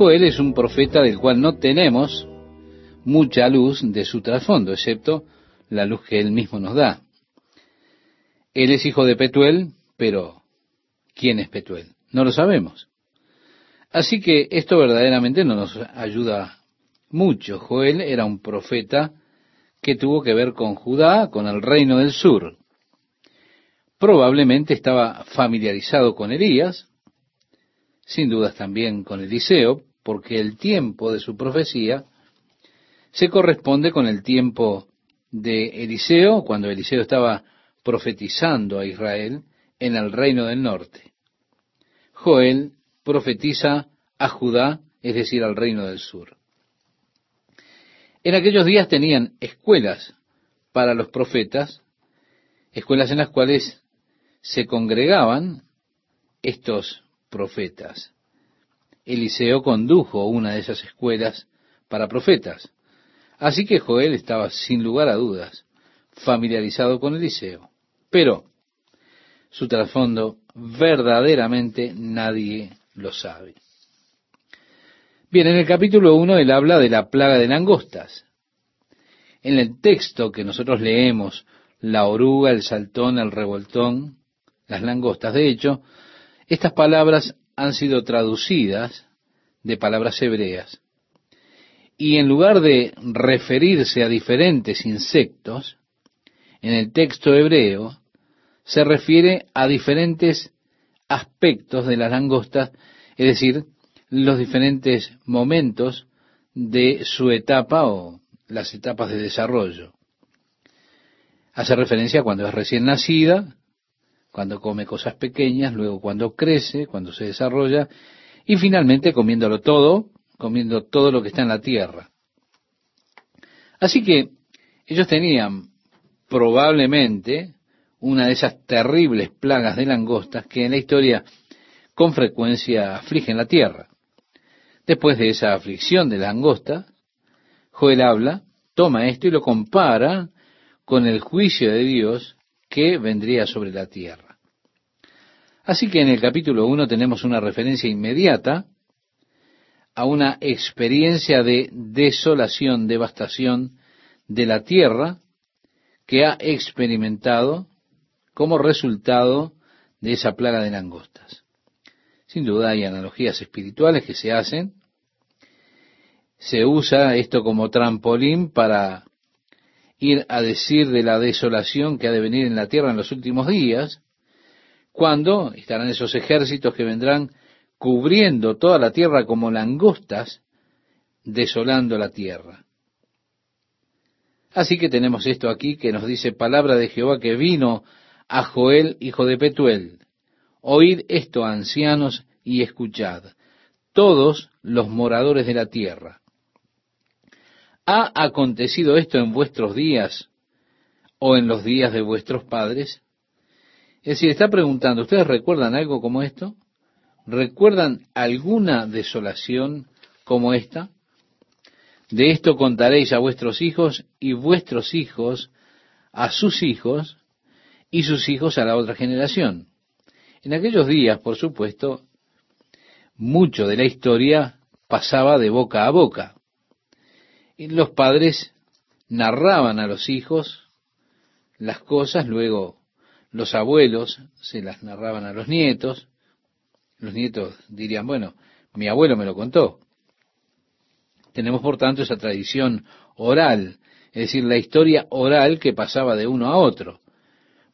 Joel es un profeta del cual no tenemos mucha luz de su trasfondo, excepto la luz que él mismo nos da. Él es hijo de Petuel, pero ¿quién es Petuel? No lo sabemos. Así que esto verdaderamente no nos ayuda mucho. Joel era un profeta que tuvo que ver con Judá, con el reino del sur. Probablemente estaba familiarizado con Elías, sin dudas también con Eliseo, porque el tiempo de su profecía se corresponde con el tiempo de Eliseo, cuando Eliseo estaba profetizando a Israel en el reino del norte. Joel profetiza a Judá, es decir, al reino del sur. En aquellos días tenían escuelas para los profetas, escuelas en las cuales se congregaban estos profetas. Eliseo condujo una de esas escuelas para profetas. Así que Joel estaba sin lugar a dudas familiarizado con Eliseo. Pero su trasfondo verdaderamente nadie lo sabe. Bien, en el capítulo 1 él habla de la plaga de langostas. En el texto que nosotros leemos, la oruga, el saltón, el revoltón, las langostas, de hecho, estas palabras han sido traducidas de palabras hebreas. Y en lugar de referirse a diferentes insectos, en el texto hebreo se refiere a diferentes aspectos de las langostas, es decir, los diferentes momentos de su etapa o las etapas de desarrollo. Hace referencia a cuando es recién nacida, cuando come cosas pequeñas, luego cuando crece, cuando se desarrolla, y finalmente comiéndolo todo, comiendo todo lo que está en la tierra. Así que ellos tenían probablemente una de esas terribles plagas de langostas que en la historia con frecuencia afligen la tierra. Después de esa aflicción de langosta, Joel habla, toma esto y lo compara con el juicio de Dios que vendría sobre la tierra. Así que en el capítulo 1 tenemos una referencia inmediata a una experiencia de desolación, devastación de la tierra que ha experimentado como resultado de esa plaga de langostas. Sin duda hay analogías espirituales que se hacen. Se usa esto como trampolín para ir a decir de la desolación que ha de venir en la tierra en los últimos días, cuando estarán esos ejércitos que vendrán cubriendo toda la tierra como langostas, desolando la tierra. Así que tenemos esto aquí que nos dice palabra de Jehová que vino a Joel, hijo de Petuel. Oíd esto, ancianos, y escuchad, todos los moradores de la tierra. ¿Ha acontecido esto en vuestros días o en los días de vuestros padres? Es decir, está preguntando, ¿ustedes recuerdan algo como esto? ¿Recuerdan alguna desolación como esta? De esto contaréis a vuestros hijos y vuestros hijos a sus hijos y sus hijos a la otra generación. En aquellos días, por supuesto, mucho de la historia pasaba de boca a boca. Los padres narraban a los hijos las cosas, luego los abuelos se las narraban a los nietos, los nietos dirían, bueno, mi abuelo me lo contó. Tenemos por tanto esa tradición oral, es decir, la historia oral que pasaba de uno a otro.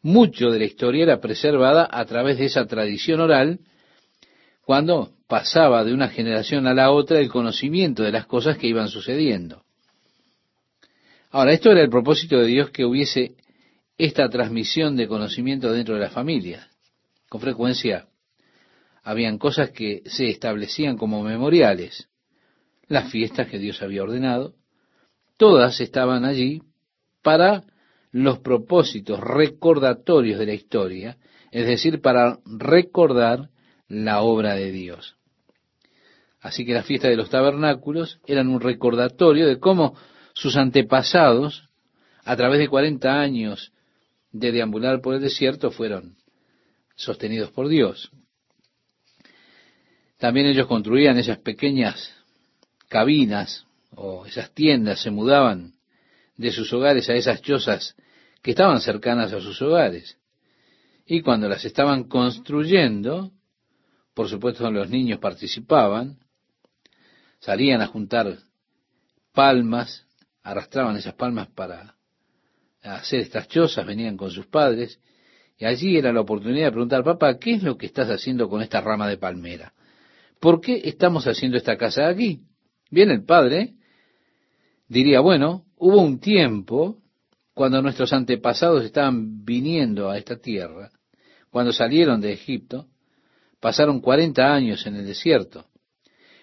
Mucho de la historia era preservada a través de esa tradición oral cuando pasaba de una generación a la otra el conocimiento de las cosas que iban sucediendo. Ahora, esto era el propósito de Dios que hubiese esta transmisión de conocimiento dentro de la familia. Con frecuencia habían cosas que se establecían como memoriales, las fiestas que Dios había ordenado, todas estaban allí para los propósitos recordatorios de la historia, es decir, para recordar la obra de Dios. Así que las fiestas de los tabernáculos eran un recordatorio de cómo sus antepasados, a través de 40 años de deambular por el desierto, fueron sostenidos por Dios. También ellos construían esas pequeñas cabinas o esas tiendas, se mudaban de sus hogares a esas chozas que estaban cercanas a sus hogares. Y cuando las estaban construyendo, por supuesto los niños participaban, salían a juntar palmas, arrastraban esas palmas para hacer estas chozas, venían con sus padres, y allí era la oportunidad de preguntar, papá, ¿qué es lo que estás haciendo con esta rama de palmera? ¿Por qué estamos haciendo esta casa aquí? Bien, el padre diría, bueno, hubo un tiempo cuando nuestros antepasados estaban viniendo a esta tierra, cuando salieron de Egipto, pasaron 40 años en el desierto.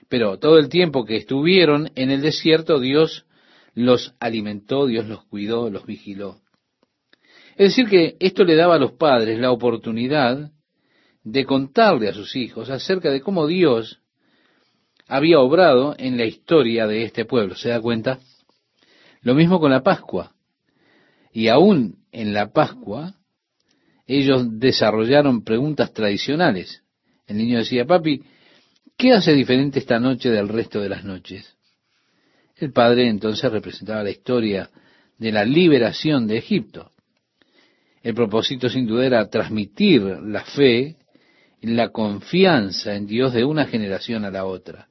Pero todo el tiempo que estuvieron en el desierto, Dios los alimentó, Dios los cuidó, los vigiló. Es decir, que esto le daba a los padres la oportunidad de contarle a sus hijos acerca de cómo Dios había obrado en la historia de este pueblo. ¿Se da cuenta? Lo mismo con la Pascua. Y aún en la Pascua, ellos desarrollaron preguntas tradicionales. El niño decía, papi, ¿qué hace diferente esta noche del resto de las noches? El padre entonces representaba la historia de la liberación de Egipto. El propósito sin duda era transmitir la fe, la confianza en Dios de una generación a la otra.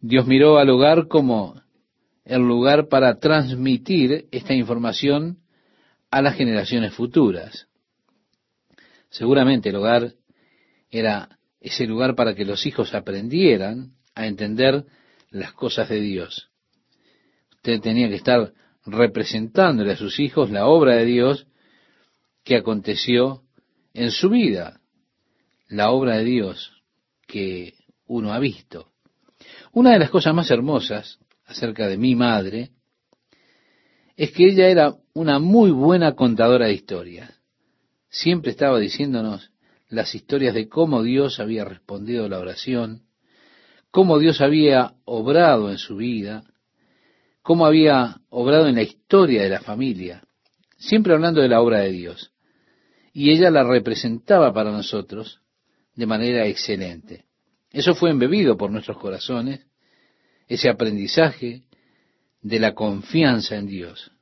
Dios miró al hogar como el lugar para transmitir esta información a las generaciones futuras. Seguramente el hogar era ese lugar para que los hijos aprendieran a entender las cosas de Dios. Usted tenía que estar representándole a sus hijos la obra de Dios que aconteció en su vida, la obra de Dios que uno ha visto. Una de las cosas más hermosas acerca de mi madre es que ella era una muy buena contadora de historias. Siempre estaba diciéndonos las historias de cómo Dios había respondido a la oración, cómo Dios había obrado en su vida, cómo había obrado en la historia de la familia, siempre hablando de la obra de Dios. Y ella la representaba para nosotros de manera excelente. Eso fue embebido por nuestros corazones, ese aprendizaje de la confianza en Dios.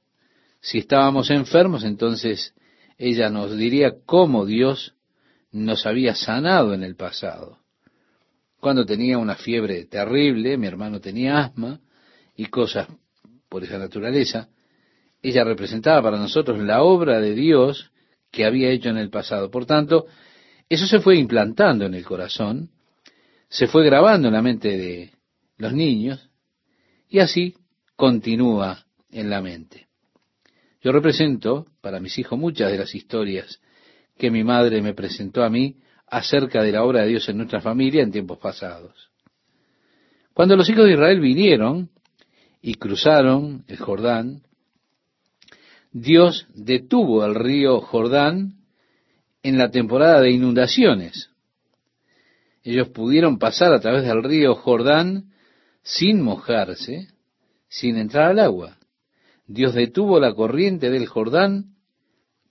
Si estábamos enfermos, entonces ella nos diría cómo Dios nos había sanado en el pasado. Cuando tenía una fiebre terrible, mi hermano tenía asma y cosas por esa naturaleza, ella representaba para nosotros la obra de Dios que había hecho en el pasado. Por tanto, eso se fue implantando en el corazón, se fue grabando en la mente de los niños y así continúa en la mente. Yo represento para mis hijos muchas de las historias que mi madre me presentó a mí acerca de la obra de Dios en nuestra familia en tiempos pasados. Cuando los hijos de Israel vinieron y cruzaron el Jordán, Dios detuvo el río Jordán en la temporada de inundaciones. Ellos pudieron pasar a través del río Jordán sin mojarse, sin entrar al agua. Dios detuvo la corriente del Jordán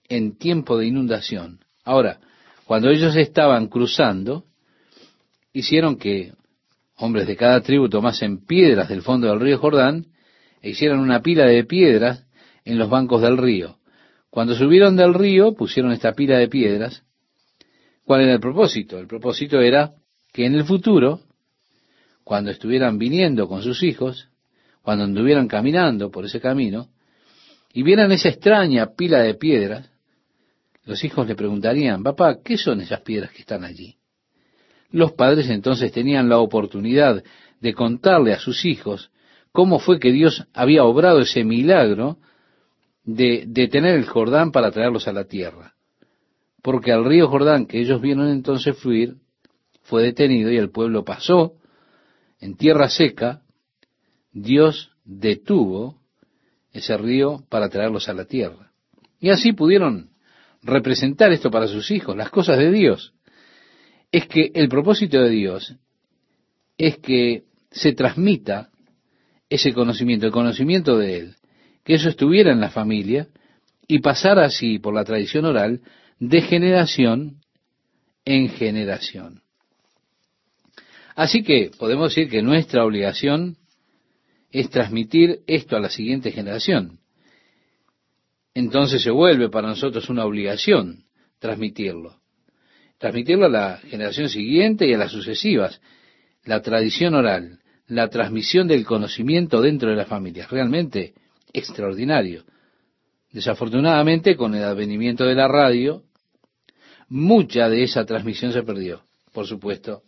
en tiempo de inundación. Ahora, cuando ellos estaban cruzando, hicieron que hombres de cada tribu tomasen piedras del fondo del río Jordán e hicieran una pila de piedras en los bancos del río. Cuando subieron del río, pusieron esta pila de piedras. ¿Cuál era el propósito? El propósito era que en el futuro, cuando estuvieran viniendo con sus hijos, cuando anduvieran caminando por ese camino, y vieran esa extraña pila de piedras, los hijos le preguntarían, papá, ¿qué son esas piedras que están allí? Los padres entonces tenían la oportunidad de contarle a sus hijos cómo fue que Dios había obrado ese milagro de detener el Jordán para traerlos a la tierra. Porque al río Jordán que ellos vieron entonces fluir, fue detenido y el pueblo pasó en tierra seca, Dios detuvo ese río para traerlos a la tierra. Y así pudieron representar esto para sus hijos, las cosas de Dios. Es que el propósito de Dios es que se transmita ese conocimiento, el conocimiento de Él, que eso estuviera en la familia y pasara así por la tradición oral de generación en generación. Así que podemos decir que nuestra obligación es transmitir esto a la siguiente generación. Entonces se vuelve para nosotros una obligación transmitirlo. Transmitirlo a la generación siguiente y a las sucesivas. La tradición oral, la transmisión del conocimiento dentro de las familias. Realmente extraordinario. Desafortunadamente, con el advenimiento de la radio, mucha de esa transmisión se perdió, por supuesto.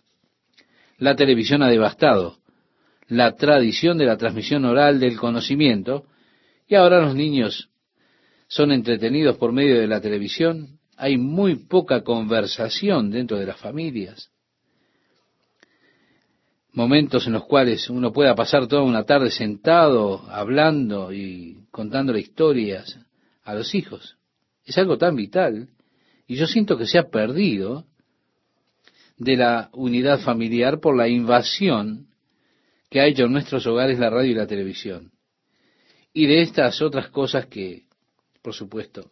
La televisión ha devastado la tradición de la transmisión oral del conocimiento y ahora los niños son entretenidos por medio de la televisión. Hay muy poca conversación dentro de las familias momentos en los cuales uno pueda pasar toda una tarde sentado, hablando y contándole historias a los hijos. Es algo tan vital y yo siento que se ha perdido de la unidad familiar por la invasión que ha hecho en nuestros hogares la radio y la televisión. Y de estas otras cosas que, por supuesto,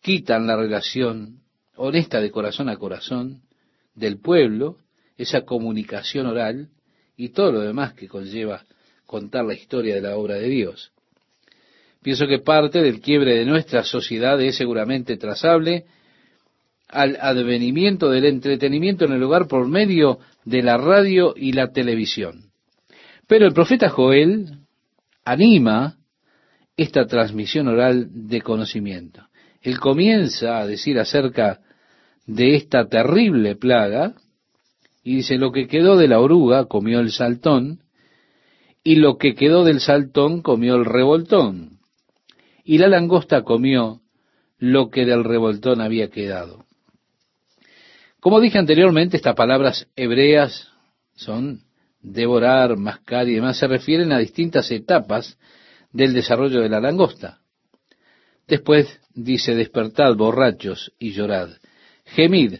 quitan la relación honesta de corazón a corazón del pueblo, esa comunicación oral, y todo lo demás que conlleva contar la historia de la obra de Dios. Pienso que parte del quiebre de nuestra sociedad es seguramente trazable al advenimiento del entretenimiento en el hogar por medio de la radio y la televisión. Pero el profeta Joel anima esta transmisión oral de conocimiento. Él comienza a decir acerca de esta terrible plaga y dice, lo que quedó de la oruga comió el saltón, y lo que quedó del saltón comió el revoltón, y la langosta comió lo que del revoltón había quedado. Como dije anteriormente, estas palabras hebreas son devorar, mascar y demás, se refieren a distintas etapas del desarrollo de la langosta. Después dice, despertad borrachos y llorad, gemid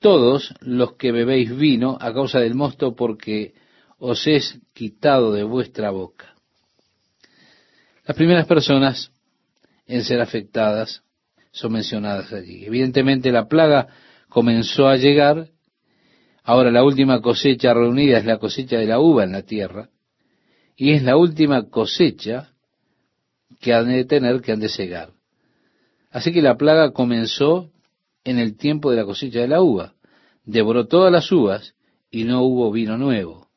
todos los que bebéis vino a causa del mosto porque os es quitado de vuestra boca. Las primeras personas en ser afectadas son mencionadas allí. Evidentemente la plaga comenzó a llegar, ahora la última cosecha reunida es la cosecha de la uva en la tierra, y es la última cosecha que han de tener, que han de cegar. Así que la plaga comenzó en el tiempo de la cosecha de la uva devoró todas las uvas y no hubo vino nuevo.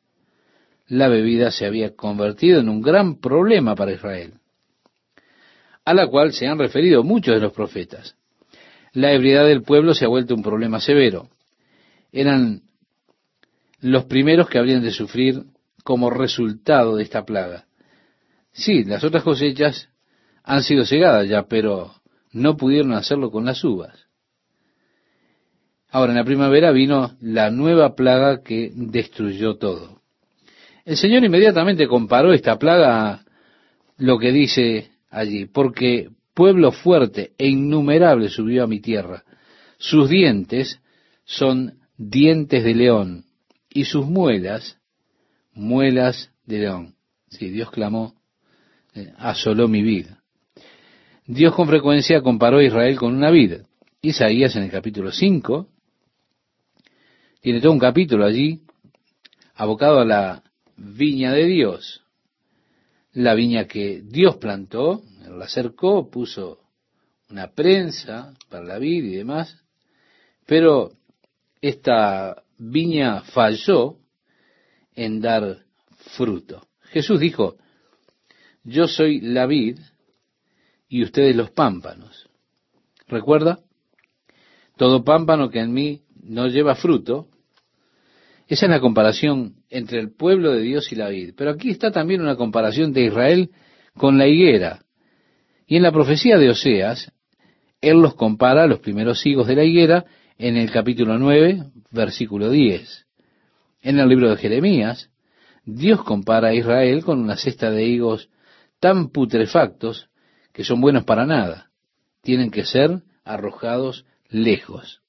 La bebida se había convertido en un gran problema para Israel, a la cual se han referido muchos de los profetas. La ebriedad del pueblo se ha vuelto un problema severo. Eran los primeros que habrían de sufrir como resultado de esta plaga. Sí, las otras cosechas han sido cegadas ya, pero no pudieron hacerlo con las uvas. Ahora, en la primavera vino la nueva plaga que destruyó todo. El Señor inmediatamente comparó esta plaga a lo que dice allí, porque pueblo fuerte e innumerable subió a mi tierra. Sus dientes son dientes de león y sus muelas, muelas de león. Sí, Dios clamó, eh, asoló mi vida. Dios con frecuencia comparó a Israel con una vida. Isaías en el capítulo 5 tiene todo un capítulo allí abocado a la viña de Dios. La viña que Dios plantó, la cercó, puso una prensa para la vid y demás, pero esta viña falló en dar fruto. Jesús dijo, yo soy la vid y ustedes los pámpanos. ¿Recuerda? Todo pámpano que en mí no lleva fruto, esa es la comparación entre el pueblo de Dios y la vid. Pero aquí está también una comparación de Israel con la higuera. Y en la profecía de Oseas, él los compara a los primeros higos de la higuera en el capítulo 9, versículo 10. En el libro de Jeremías, Dios compara a Israel con una cesta de higos tan putrefactos que son buenos para nada. Tienen que ser arrojados lejos.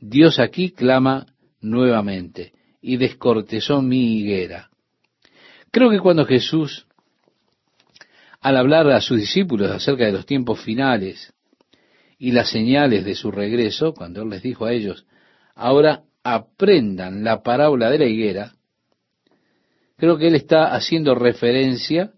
Dios aquí clama nuevamente y descortezó mi higuera. Creo que cuando Jesús, al hablar a sus discípulos acerca de los tiempos finales y las señales de su regreso, cuando Él les dijo a ellos, ahora aprendan la parábola de la higuera, creo que él está haciendo referencia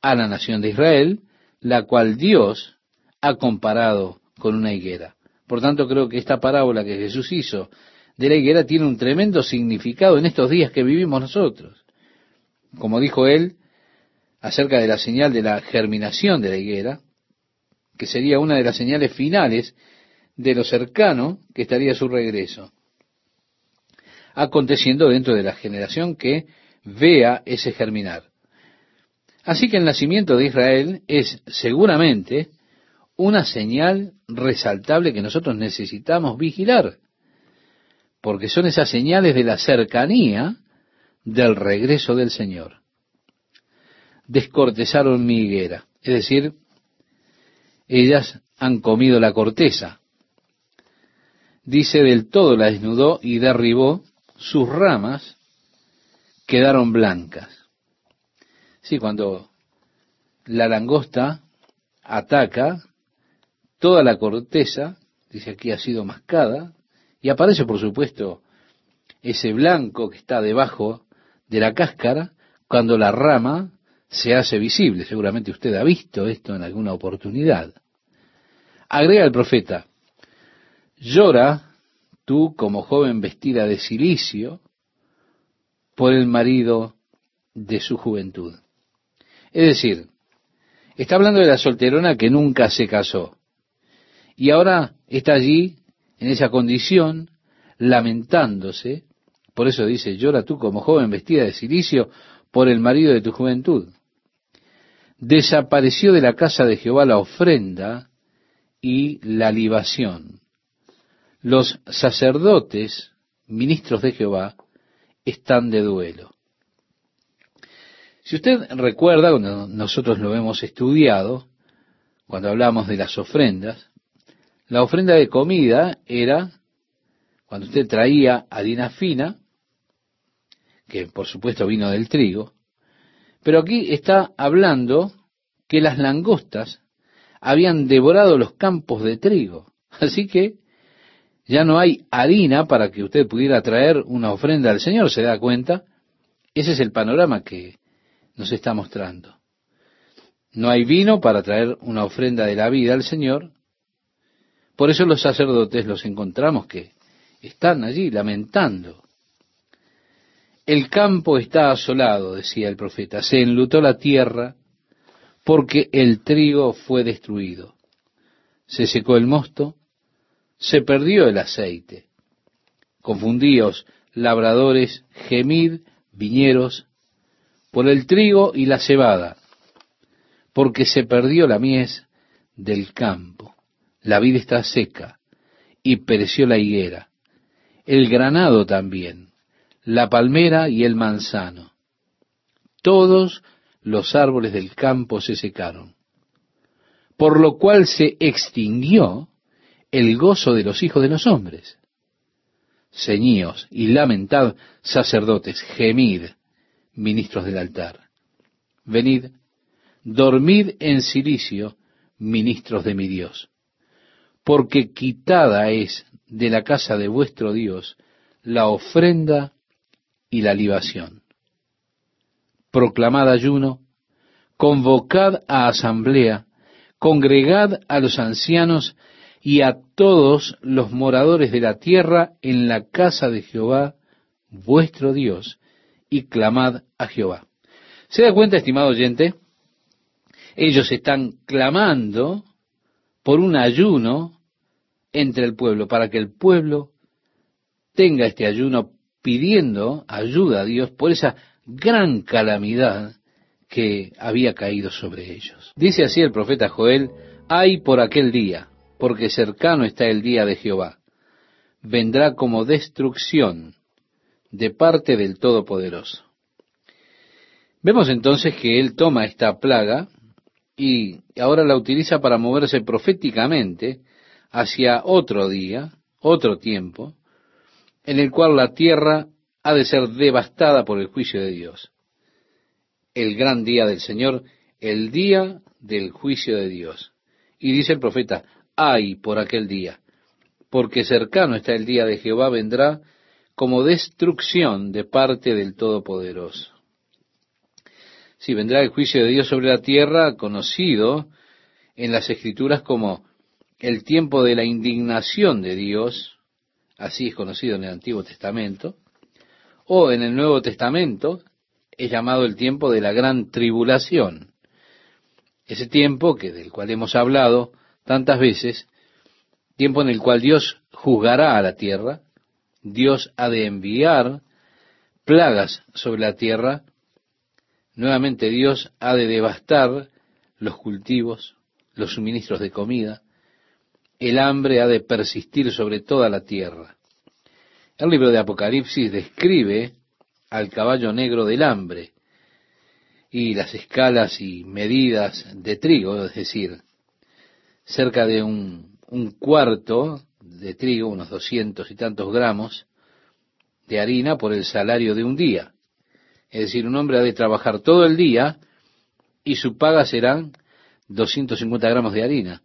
a la nación de Israel, la cual Dios ha comparado con una higuera. Por tanto, creo que esta parábola que Jesús hizo de la higuera tiene un tremendo significado en estos días que vivimos nosotros. Como dijo él acerca de la señal de la germinación de la higuera, que sería una de las señales finales de lo cercano que estaría su regreso, aconteciendo dentro de la generación que vea ese germinar. Así que el nacimiento de Israel es seguramente una señal resaltable que nosotros necesitamos vigilar, porque son esas señales de la cercanía del regreso del Señor. Descortezaron mi higuera, es decir, ellas han comido la corteza. Dice, del todo la desnudó y derribó, sus ramas quedaron blancas. Sí, cuando la langosta ataca, toda la corteza, dice aquí, ha sido mascada, y aparece, por supuesto, ese blanco que está debajo de la cáscara cuando la rama se hace visible. Seguramente usted ha visto esto en alguna oportunidad. Agrega el profeta, llora tú como joven vestida de silicio por el marido de su juventud. Es decir, está hablando de la solterona que nunca se casó. Y ahora está allí, en esa condición, lamentándose. Por eso dice, llora tú como joven vestida de silicio por el marido de tu juventud. Desapareció de la casa de Jehová la ofrenda y la libación. Los sacerdotes, ministros de Jehová, están de duelo. Si usted recuerda, cuando nosotros lo hemos estudiado, cuando hablamos de las ofrendas, la ofrenda de comida era cuando usted traía harina fina, que por supuesto vino del trigo, pero aquí está hablando que las langostas habían devorado los campos de trigo. Así que ya no hay harina para que usted pudiera traer una ofrenda al Señor, ¿se da cuenta? Ese es el panorama que nos está mostrando. No hay vino para traer una ofrenda de la vida al Señor. Por eso los sacerdotes los encontramos que están allí lamentando. El campo está asolado, decía el profeta, se enlutó la tierra porque el trigo fue destruido. Se secó el mosto, se perdió el aceite. Confundíos, labradores, gemid, viñeros, por el trigo y la cebada, porque se perdió la mies del campo. La vida está seca y pereció la higuera, el granado también, la palmera y el manzano. Todos los árboles del campo se secaron, por lo cual se extinguió el gozo de los hijos de los hombres. Ceñíos y lamentad, sacerdotes, gemid, ministros del altar. Venid, dormid en silicio, ministros de mi Dios, porque quitada es de la casa de vuestro Dios la ofrenda y la libación proclamad ayuno, convocad a asamblea, congregad a los ancianos y a todos los moradores de la tierra en la casa de Jehová, vuestro Dios, y clamad a Jehová. ¿Se da cuenta, estimado oyente? Ellos están clamando por un ayuno entre el pueblo, para que el pueblo tenga este ayuno pidiendo ayuda a Dios por esa gran calamidad que había caído sobre ellos. Dice así el profeta Joel, hay por aquel día, porque cercano está el día de Jehová. Vendrá como destrucción de parte del Todopoderoso. Vemos entonces que él toma esta plaga y ahora la utiliza para moverse proféticamente hacia otro día, otro tiempo, en el cual la tierra ha de ser devastada por el juicio de Dios. El gran día del Señor, el día del juicio de Dios. Y dice el profeta, ay por aquel día, porque cercano está el día de Jehová, vendrá como destrucción de parte del Todopoderoso. Sí, vendrá el juicio de Dios sobre la tierra, conocido en las Escrituras como el tiempo de la indignación de Dios, así es conocido en el Antiguo Testamento, o en el Nuevo Testamento es llamado el tiempo de la gran tribulación. Ese tiempo que del cual hemos hablado tantas veces, tiempo en el cual Dios juzgará a la tierra, Dios ha de enviar plagas sobre la tierra, nuevamente Dios ha de devastar los cultivos, los suministros de comida, el hambre ha de persistir sobre toda la tierra. El libro de Apocalipsis describe al caballo negro del hambre y las escalas y medidas de trigo, es decir, cerca de un, un cuarto de trigo, unos doscientos y tantos gramos de harina por el salario de un día. Es decir, un hombre ha de trabajar todo el día y su paga serán 250 gramos de harina.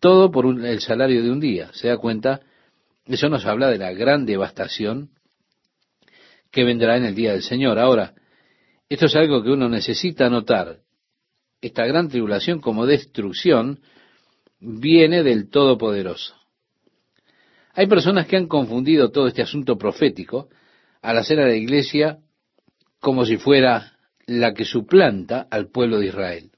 Todo por el salario de un día. ¿Se da cuenta? Eso nos habla de la gran devastación que vendrá en el día del Señor. Ahora, esto es algo que uno necesita notar. Esta gran tribulación como destrucción viene del Todopoderoso. Hay personas que han confundido todo este asunto profético al hacer a la iglesia como si fuera la que suplanta al pueblo de Israel.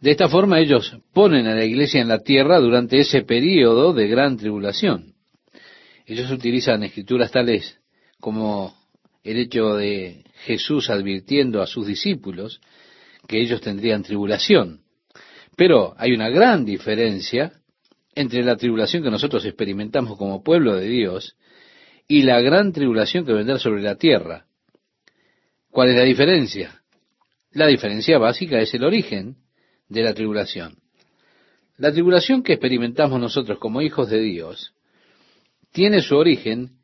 De esta forma ellos ponen a la iglesia en la tierra durante ese período de gran tribulación. Ellos utilizan escrituras tales como el hecho de Jesús advirtiendo a sus discípulos que ellos tendrían tribulación. Pero hay una gran diferencia entre la tribulación que nosotros experimentamos como pueblo de Dios y la gran tribulación que vendrá sobre la tierra. ¿Cuál es la diferencia? La diferencia básica es el origen de la tribulación. La tribulación que experimentamos nosotros como hijos de Dios tiene su origen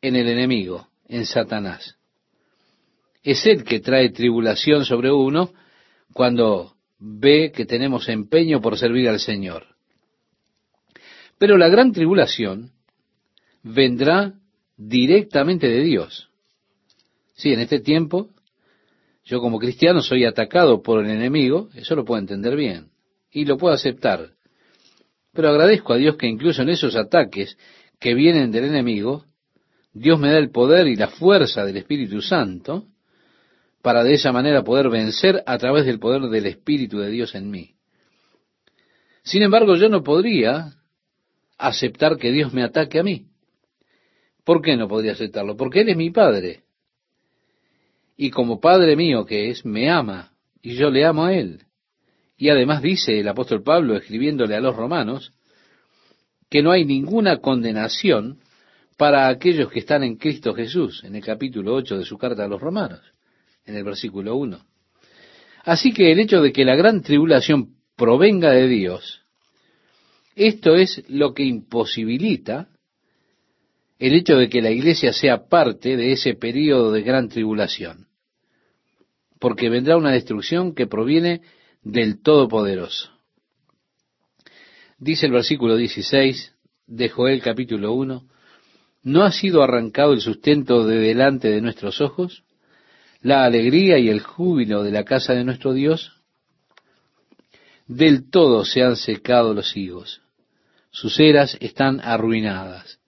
en el enemigo, en Satanás. Es él que trae tribulación sobre uno cuando ve que tenemos empeño por servir al Señor. Pero la gran tribulación vendrá directamente de Dios. Sí, en este tiempo, yo como cristiano soy atacado por el enemigo, eso lo puedo entender bien, y lo puedo aceptar. Pero agradezco a Dios que incluso en esos ataques que vienen del enemigo, Dios me da el poder y la fuerza del Espíritu Santo para de esa manera poder vencer a través del poder del Espíritu de Dios en mí. Sin embargo, yo no podría aceptar que Dios me ataque a mí. ¿Por qué no podría aceptarlo? Porque Él es mi Padre. Y como Padre mío que es, me ama, y yo le amo a Él. Y además dice el apóstol Pablo, escribiéndole a los romanos, que no hay ninguna condenación para aquellos que están en Cristo Jesús, en el capítulo 8 de su carta a los romanos, en el versículo 1. Así que el hecho de que la gran tribulación provenga de Dios, esto es lo que imposibilita el hecho de que la iglesia sea parte de ese periodo de gran tribulación, porque vendrá una destrucción que proviene del Todopoderoso. Dice el versículo 16 de Joel capítulo 1, ¿no ha sido arrancado el sustento de delante de nuestros ojos? ¿La alegría y el júbilo de la casa de nuestro Dios? Del todo se han secado los higos sus eras están arruinadas.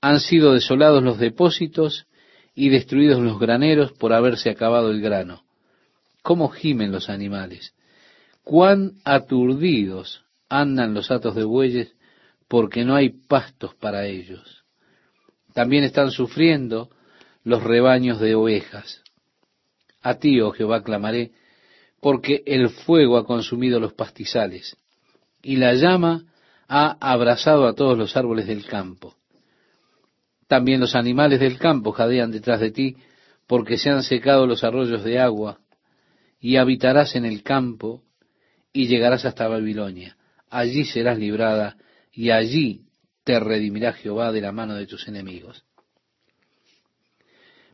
Han sido desolados los depósitos y destruidos los graneros por haberse acabado el grano. ¿Cómo gimen los animales? ¿Cuán aturdidos andan los atos de bueyes porque no hay pastos para ellos? También están sufriendo los rebaños de ovejas. A ti, oh Jehová, clamaré, porque el fuego ha consumido los pastizales, y la llama ha abrazado a todos los árboles del campo. También los animales del campo jadean detrás de ti, porque se han secado los arroyos de agua, y habitarás en el campo, y llegarás hasta Babilonia. Allí serás librada, y allí te redimirá Jehová de la mano de tus enemigos.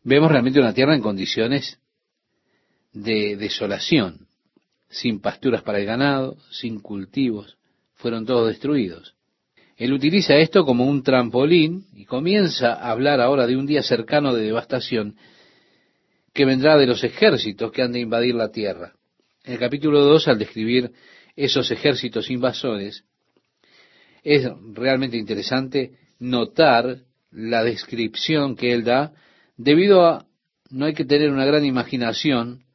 Vemos realmente una tierra en condiciones de desolación, sin pasturas para el ganado, sin cultivos, fueron todos destruidos. Él utiliza esto como un trampolín y comienza a hablar ahora de un día cercano de devastación que vendrá de los ejércitos que han de invadir la tierra. En el capítulo 2, al describir esos ejércitos invasores, es realmente interesante notar la descripción que él da, debido a no hay que tener una gran imaginación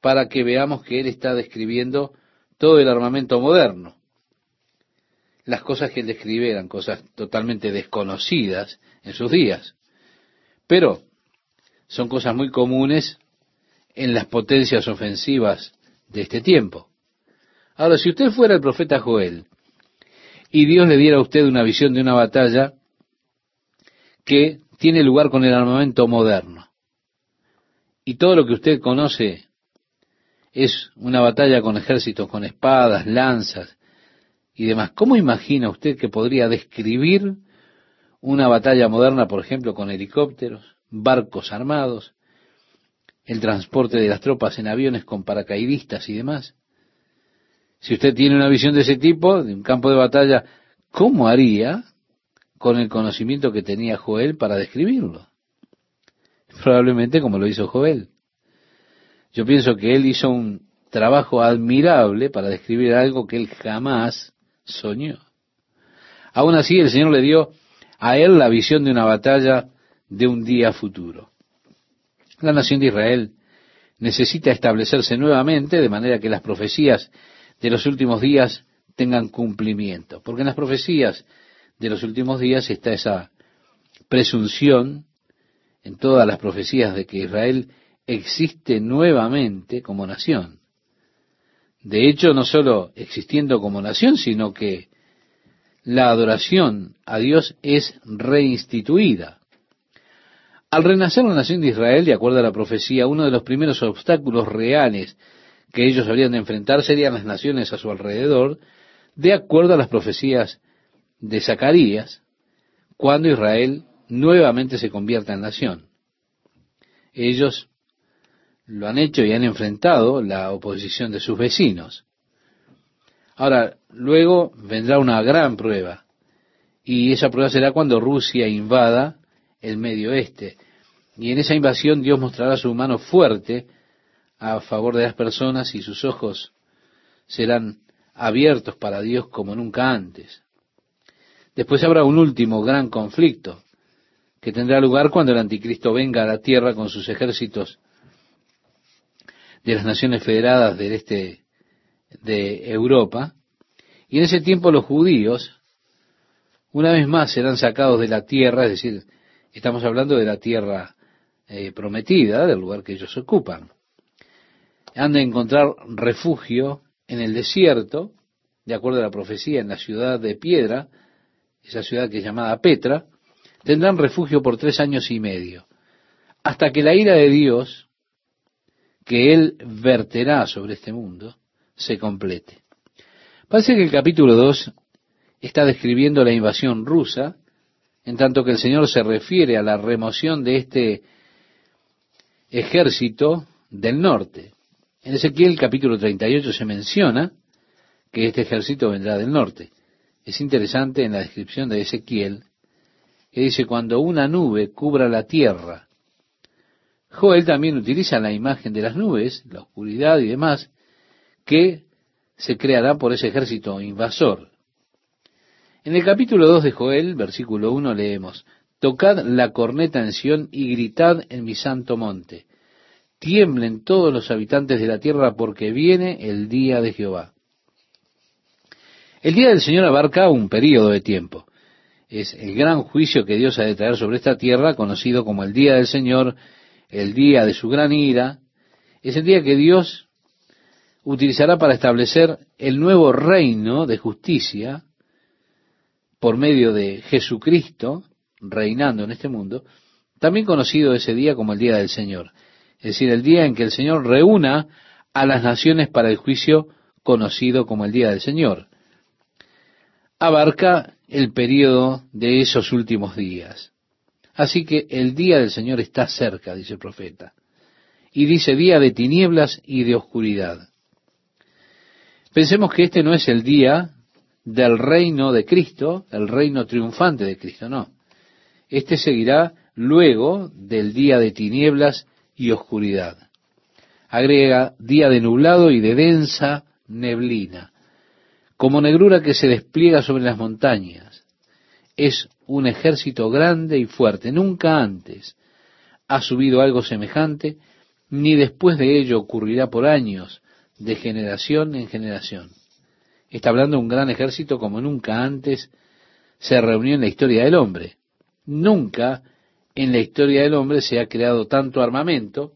para que veamos que él está describiendo todo el armamento moderno. Las cosas que él describe eran cosas totalmente desconocidas en sus días, pero son cosas muy comunes en las potencias ofensivas de este tiempo. Ahora, si usted fuera el profeta Joel y Dios le diera a usted una visión de una batalla que tiene lugar con el armamento moderno, y todo lo que usted conoce es una batalla con ejércitos, con espadas, lanzas y demás. ¿Cómo imagina usted que podría describir una batalla moderna, por ejemplo, con helicópteros, barcos armados, el transporte de las tropas en aviones con paracaidistas y demás? Si usted tiene una visión de ese tipo, de un campo de batalla, ¿cómo haría con el conocimiento que tenía Joel para describirlo? Probablemente como lo hizo Joel. Yo pienso que él hizo un trabajo admirable para describir algo que él jamás soñó. Aún así, el Señor le dio a él la visión de una batalla de un día futuro. La nación de Israel necesita establecerse nuevamente de manera que las profecías de los últimos días tengan cumplimiento. Porque en las profecías de los últimos días está esa presunción en todas las profecías de que Israel existe nuevamente como nación. De hecho, no solo existiendo como nación, sino que la adoración a Dios es reinstituida. Al renacer la nación de Israel, de acuerdo a la profecía, uno de los primeros obstáculos reales que ellos habrían de enfrentar serían las naciones a su alrededor, de acuerdo a las profecías de Zacarías, cuando Israel nuevamente se convierta en nación. Ellos lo han hecho y han enfrentado la oposición de sus vecinos. Ahora, luego vendrá una gran prueba, y esa prueba será cuando Rusia invada el Medio Oeste. Y en esa invasión Dios mostrará su mano fuerte a favor de las personas y sus ojos serán abiertos para Dios como nunca antes. Después habrá un último gran conflicto que tendrá lugar cuando el anticristo venga a la tierra con sus ejércitos de las naciones federadas del este de Europa, y en ese tiempo los judíos, una vez más, serán sacados de la tierra, es decir, estamos hablando de la tierra eh, prometida, del lugar que ellos ocupan. Han de encontrar refugio en el desierto, de acuerdo a la profecía, en la ciudad de piedra, esa ciudad que es llamada Petra, tendrán refugio por tres años y medio, hasta que la ira de Dios que Él verterá sobre este mundo se complete. Parece que el capítulo 2 está describiendo la invasión rusa, en tanto que el Señor se refiere a la remoción de este ejército del norte. En Ezequiel capítulo 38 se menciona que este ejército vendrá del norte. Es interesante en la descripción de Ezequiel que dice, cuando una nube cubra la tierra Joel también utiliza la imagen de las nubes, la oscuridad y demás, que se creará por ese ejército invasor. En el capítulo 2 de Joel, versículo 1, leemos, Tocad la corneta en Sión y gritad en mi santo monte. Tiemblen todos los habitantes de la tierra porque viene el día de Jehová. El día del Señor abarca un período de tiempo. Es el gran juicio que Dios ha de traer sobre esta tierra, conocido como el día del Señor, el día de su gran ira, es el día que Dios utilizará para establecer el nuevo reino de justicia por medio de Jesucristo reinando en este mundo, también conocido ese día como el día del Señor, es decir, el día en que el Señor reúna a las naciones para el juicio conocido como el día del Señor. Abarca el periodo de esos últimos días. Así que el día del Señor está cerca, dice el profeta. Y dice día de tinieblas y de oscuridad. Pensemos que este no es el día del reino de Cristo, el reino triunfante de Cristo, no. Este seguirá luego del día de tinieblas y oscuridad. Agrega día de nublado y de densa neblina, como negrura que se despliega sobre las montañas. Es un ejército grande y fuerte. Nunca antes ha subido algo semejante, ni después de ello ocurrirá por años, de generación en generación. Está hablando de un gran ejército como nunca antes se reunió en la historia del hombre. Nunca en la historia del hombre se ha creado tanto armamento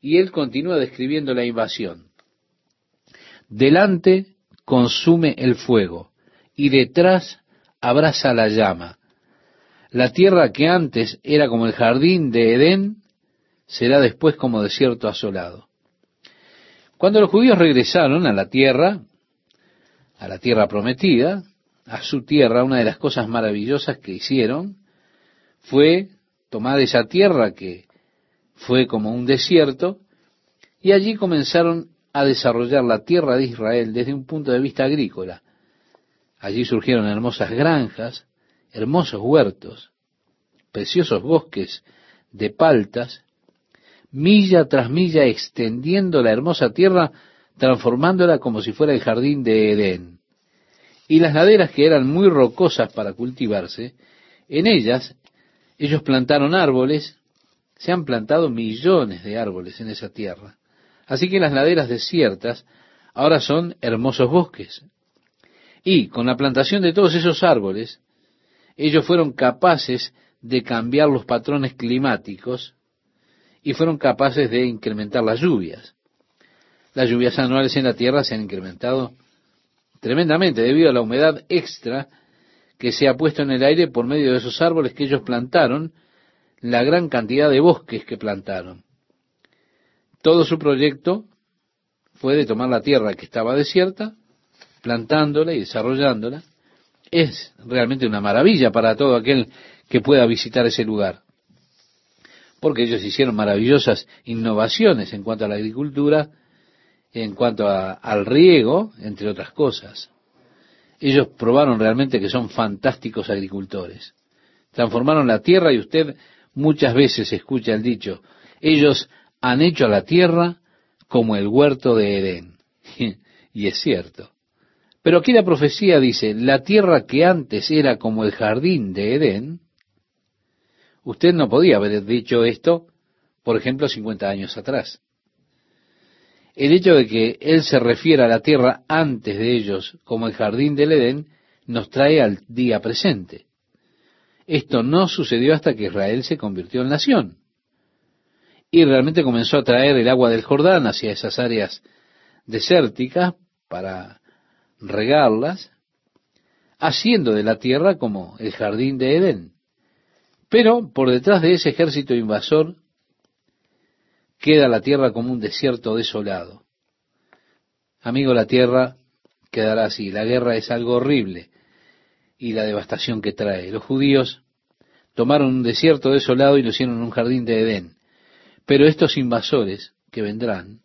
y él continúa describiendo la invasión. Delante consume el fuego y detrás abraza la llama. La tierra que antes era como el jardín de Edén será después como desierto asolado. Cuando los judíos regresaron a la tierra, a la tierra prometida, a su tierra, una de las cosas maravillosas que hicieron fue tomar esa tierra que fue como un desierto, y allí comenzaron a desarrollar la tierra de Israel desde un punto de vista agrícola. Allí surgieron hermosas granjas, hermosos huertos, preciosos bosques de paltas, milla tras milla extendiendo la hermosa tierra, transformándola como si fuera el jardín de Edén. Y las laderas que eran muy rocosas para cultivarse, en ellas ellos plantaron árboles, se han plantado millones de árboles en esa tierra. Así que las laderas desiertas ahora son hermosos bosques. Y con la plantación de todos esos árboles, ellos fueron capaces de cambiar los patrones climáticos y fueron capaces de incrementar las lluvias. Las lluvias anuales en la tierra se han incrementado tremendamente debido a la humedad extra que se ha puesto en el aire por medio de esos árboles que ellos plantaron, la gran cantidad de bosques que plantaron. Todo su proyecto fue de tomar la tierra que estaba desierta, plantándola y desarrollándola. Es realmente una maravilla para todo aquel que pueda visitar ese lugar. Porque ellos hicieron maravillosas innovaciones en cuanto a la agricultura, en cuanto al riego, entre otras cosas. Ellos probaron realmente que son fantásticos agricultores. Transformaron la tierra y usted muchas veces escucha el dicho, ellos han hecho a la tierra como el huerto de Edén. y es cierto. Pero aquí la profecía dice, la tierra que antes era como el jardín de Edén, usted no podía haber dicho esto, por ejemplo, 50 años atrás. El hecho de que Él se refiera a la tierra antes de ellos como el jardín del Edén nos trae al día presente. Esto no sucedió hasta que Israel se convirtió en nación y realmente comenzó a traer el agua del Jordán hacia esas áreas desérticas para regarlas, haciendo de la tierra como el jardín de Edén. Pero por detrás de ese ejército invasor queda la tierra como un desierto desolado. Amigo, la tierra quedará así. La guerra es algo horrible y la devastación que trae. Los judíos tomaron un desierto desolado y lo hicieron un jardín de Edén. Pero estos invasores que vendrán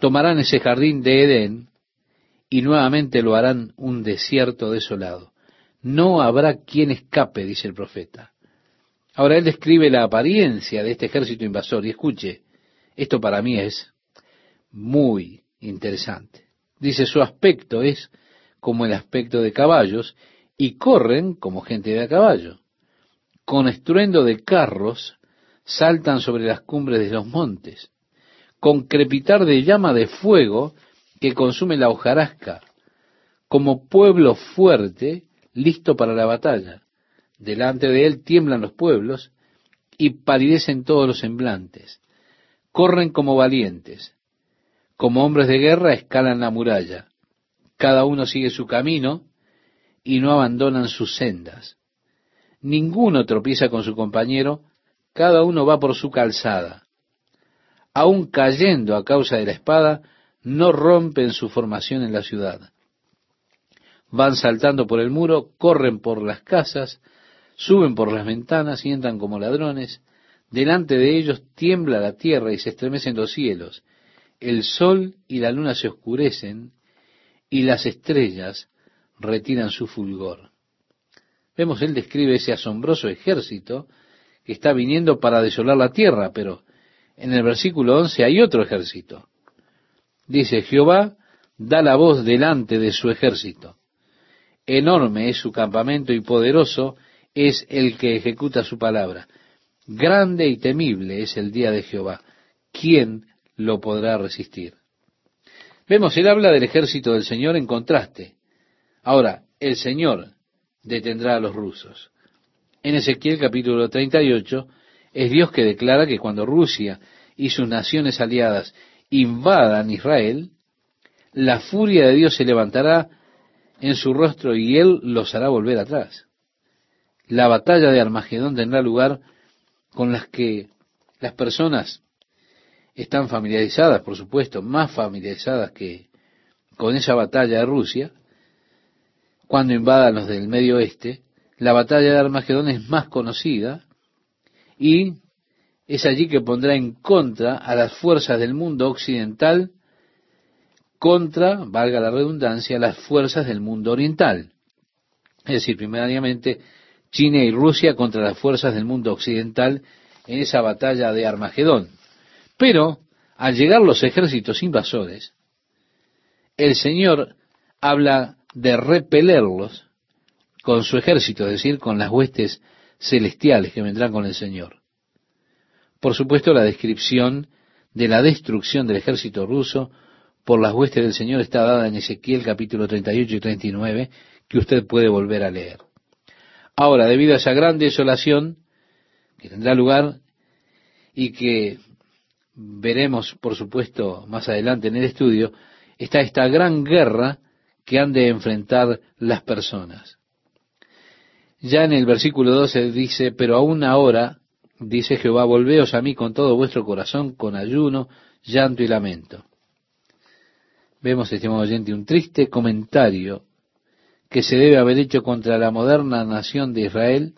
tomarán ese jardín de Edén y nuevamente lo harán un desierto desolado. No habrá quien escape, dice el profeta. Ahora él describe la apariencia de este ejército invasor y escuche, esto para mí es muy interesante. Dice, su aspecto es como el aspecto de caballos y corren como gente de a caballo. Con estruendo de carros saltan sobre las cumbres de los montes, con crepitar de llama de fuego que consume la hojarasca, como pueblo fuerte listo para la batalla. Delante de él tiemblan los pueblos y palidecen todos los semblantes. Corren como valientes. Como hombres de guerra escalan la muralla. Cada uno sigue su camino y no abandonan sus sendas. Ninguno tropieza con su compañero, cada uno va por su calzada. Aun cayendo a causa de la espada, no rompen su formación en la ciudad. Van saltando por el muro, corren por las casas, suben por las ventanas y entran como ladrones. Delante de ellos tiembla la tierra y se estremecen los cielos. El sol y la luna se oscurecen y las estrellas retiran su fulgor. Vemos, él describe ese asombroso ejército que está viniendo para desolar la tierra, pero en el versículo 11 hay otro ejército. Dice, Jehová da la voz delante de su ejército. Enorme es su campamento y poderoso es el que ejecuta su palabra. Grande y temible es el día de Jehová. ¿Quién lo podrá resistir? Vemos, él habla del ejército del Señor en contraste. Ahora, el Señor detendrá a los rusos. En Ezequiel capítulo 38 es Dios que declara que cuando Rusia y sus naciones aliadas invadan Israel, la furia de Dios se levantará en su rostro y Él los hará volver atrás. La batalla de Armagedón tendrá lugar con las que las personas están familiarizadas, por supuesto, más familiarizadas que con esa batalla de Rusia, cuando invadan los del Medio Oeste, la batalla de Armagedón es más conocida y es allí que pondrá en contra a las fuerzas del mundo occidental contra, valga la redundancia, las fuerzas del mundo oriental. Es decir, primariamente China y Rusia contra las fuerzas del mundo occidental en esa batalla de Armagedón. Pero, al llegar los ejércitos invasores, el Señor habla de repelerlos con su ejército, es decir, con las huestes celestiales que vendrán con el Señor. Por supuesto, la descripción de la destrucción del ejército ruso por las huestes del Señor está dada en Ezequiel capítulo 38 y 39, que usted puede volver a leer. Ahora, debido a esa gran desolación que tendrá lugar y que veremos, por supuesto, más adelante en el estudio, está esta gran guerra que han de enfrentar las personas. Ya en el versículo 12 dice, pero aún ahora, dice Jehová, volveos a mí con todo vuestro corazón, con ayuno, llanto y lamento. Vemos, estimado oyente, un triste comentario que se debe haber hecho contra la moderna nación de Israel.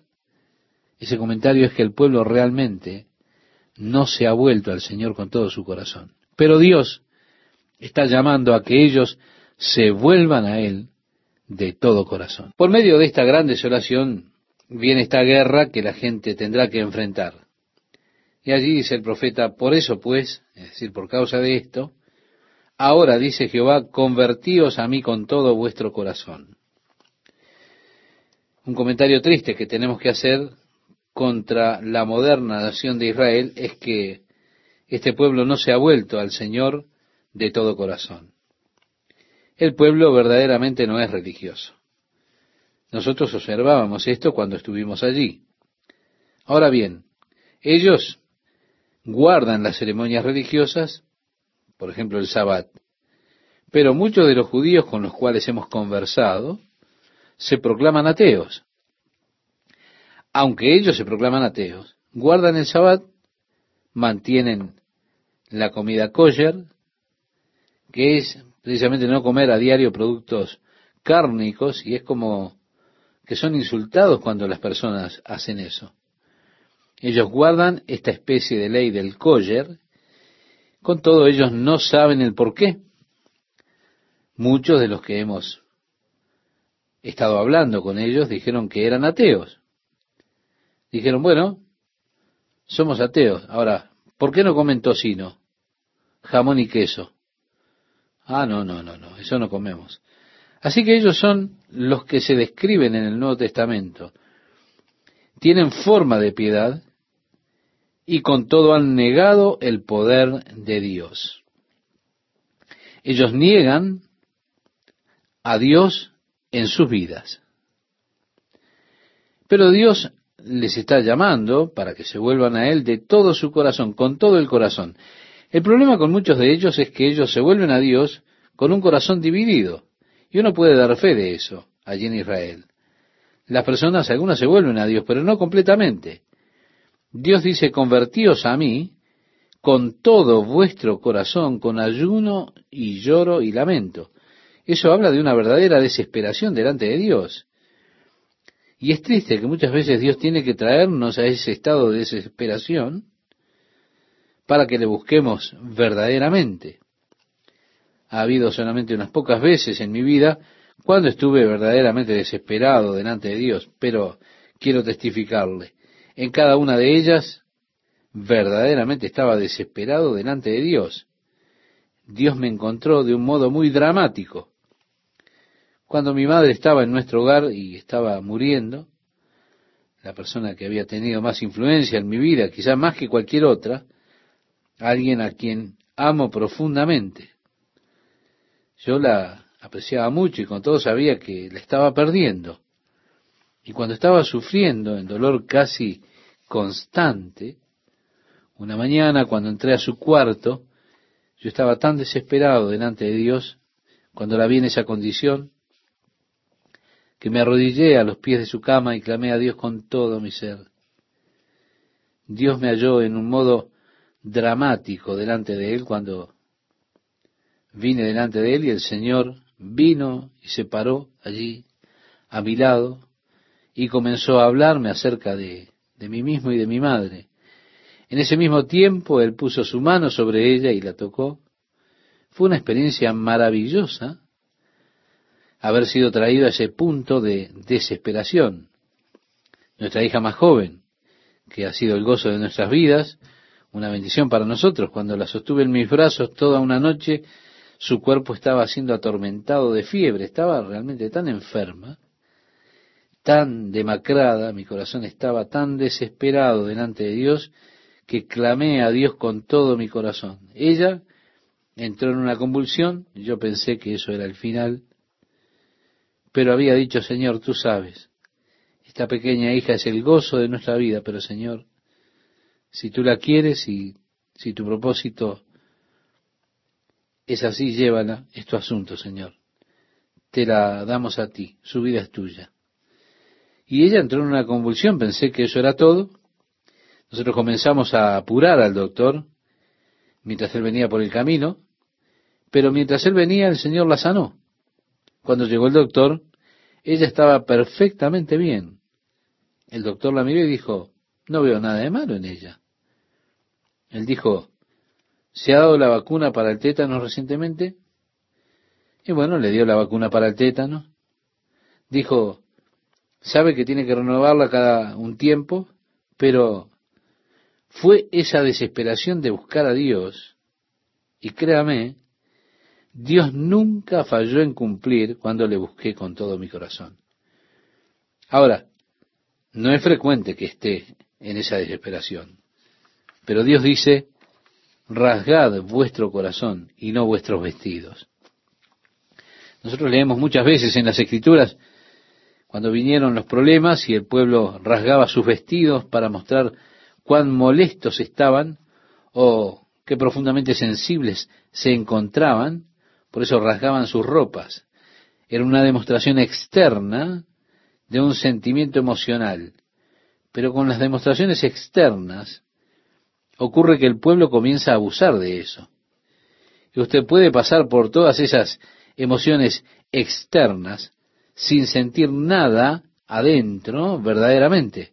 Ese comentario es que el pueblo realmente no se ha vuelto al Señor con todo su corazón. Pero Dios está llamando a que ellos se vuelvan a Él de todo corazón. Por medio de esta gran desolación viene esta guerra que la gente tendrá que enfrentar. Y allí dice el profeta, por eso pues, es decir, por causa de esto, ahora dice Jehová, convertíos a mí con todo vuestro corazón. Un comentario triste que tenemos que hacer contra la moderna nación de Israel es que este pueblo no se ha vuelto al Señor de todo corazón. El pueblo verdaderamente no es religioso. Nosotros observábamos esto cuando estuvimos allí. Ahora bien, ellos guardan las ceremonias religiosas, por ejemplo el sabbat, pero muchos de los judíos con los cuales hemos conversado se proclaman ateos. Aunque ellos se proclaman ateos, guardan el sabbat, mantienen la comida kosher, que es precisamente no comer a diario productos cárnicos y es como que son insultados cuando las personas hacen eso. Ellos guardan esta especie de ley del kosher, con todo ellos no saben el por qué. Muchos de los que hemos estado hablando con ellos dijeron que eran ateos. Dijeron, bueno, somos ateos. Ahora, ¿por qué no comen tocino, jamón y queso? Ah, no, no, no, no, eso no comemos. Así que ellos son los que se describen en el Nuevo Testamento. Tienen forma de piedad y con todo han negado el poder de Dios. Ellos niegan a Dios en sus vidas. Pero Dios les está llamando para que se vuelvan a Él de todo su corazón, con todo el corazón. El problema con muchos de ellos es que ellos se vuelven a Dios con un corazón dividido. Y uno puede dar fe de eso allí en Israel. Las personas, algunas se vuelven a Dios, pero no completamente. Dios dice, convertíos a mí con todo vuestro corazón, con ayuno y lloro y lamento. Eso habla de una verdadera desesperación delante de Dios. Y es triste que muchas veces Dios tiene que traernos a ese estado de desesperación para que le busquemos verdaderamente. Ha habido solamente unas pocas veces en mi vida cuando estuve verdaderamente desesperado delante de Dios, pero quiero testificarle, en cada una de ellas verdaderamente estaba desesperado delante de Dios. Dios me encontró de un modo muy dramático. Cuando mi madre estaba en nuestro hogar y estaba muriendo, la persona que había tenido más influencia en mi vida, quizá más que cualquier otra, alguien a quien amo profundamente. Yo la apreciaba mucho y con todo sabía que la estaba perdiendo. Y cuando estaba sufriendo en dolor casi constante, una mañana cuando entré a su cuarto, yo estaba tan desesperado delante de Dios, cuando la vi en esa condición, que me arrodillé a los pies de su cama y clamé a Dios con todo mi ser. Dios me halló en un modo dramático delante de Él cuando vine delante de Él y el Señor vino y se paró allí a mi lado y comenzó a hablarme acerca de, de mí mismo y de mi madre. En ese mismo tiempo Él puso su mano sobre ella y la tocó. Fue una experiencia maravillosa haber sido traído a ese punto de desesperación. Nuestra hija más joven, que ha sido el gozo de nuestras vidas, una bendición para nosotros, cuando la sostuve en mis brazos toda una noche, su cuerpo estaba siendo atormentado de fiebre, estaba realmente tan enferma, tan demacrada, mi corazón estaba tan desesperado delante de Dios, que clamé a Dios con todo mi corazón. Ella entró en una convulsión, yo pensé que eso era el final, pero había dicho, Señor, tú sabes, esta pequeña hija es el gozo de nuestra vida, pero Señor, si tú la quieres y si tu propósito es así, llévala, es tu asunto, Señor. Te la damos a ti, su vida es tuya. Y ella entró en una convulsión, pensé que eso era todo. Nosotros comenzamos a apurar al doctor mientras él venía por el camino, pero mientras él venía el Señor la sanó. Cuando llegó el doctor, ella estaba perfectamente bien. El doctor la miró y dijo, no veo nada de malo en ella. Él dijo, ¿se ha dado la vacuna para el tétano recientemente? Y bueno, le dio la vacuna para el tétano. Dijo, sabe que tiene que renovarla cada un tiempo, pero fue esa desesperación de buscar a Dios, y créame, Dios nunca falló en cumplir cuando le busqué con todo mi corazón. Ahora, no es frecuente que esté en esa desesperación, pero Dios dice, rasgad vuestro corazón y no vuestros vestidos. Nosotros leemos muchas veces en las escrituras cuando vinieron los problemas y el pueblo rasgaba sus vestidos para mostrar cuán molestos estaban o qué profundamente sensibles se encontraban, por eso rasgaban sus ropas. Era una demostración externa de un sentimiento emocional. Pero con las demostraciones externas ocurre que el pueblo comienza a abusar de eso. Y usted puede pasar por todas esas emociones externas sin sentir nada adentro verdaderamente.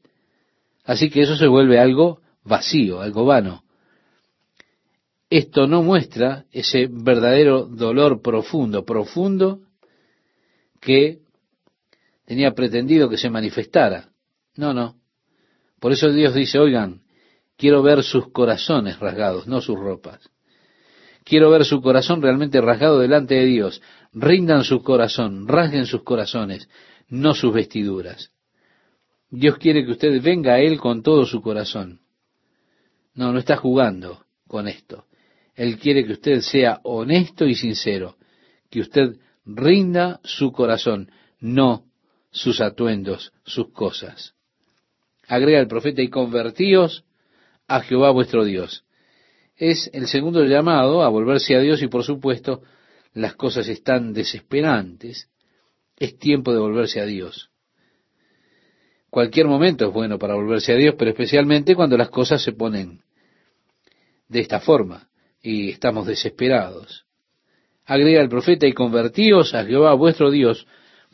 Así que eso se vuelve algo vacío, algo vano esto no muestra ese verdadero dolor profundo, profundo que tenía pretendido que se manifestara. No, no. Por eso Dios dice, oigan, quiero ver sus corazones rasgados, no sus ropas. Quiero ver su corazón realmente rasgado delante de Dios. Rindan su corazón, rasguen sus corazones, no sus vestiduras. Dios quiere que usted venga a Él con todo su corazón. No, no está jugando con esto. Él quiere que usted sea honesto y sincero, que usted rinda su corazón, no sus atuendos, sus cosas. Agrega el profeta y convertíos a Jehová vuestro Dios. Es el segundo llamado a volverse a Dios y por supuesto las cosas están desesperantes. Es tiempo de volverse a Dios. Cualquier momento es bueno para volverse a Dios, pero especialmente cuando las cosas se ponen de esta forma y estamos desesperados. Agrega el profeta y convertíos a Jehová vuestro Dios,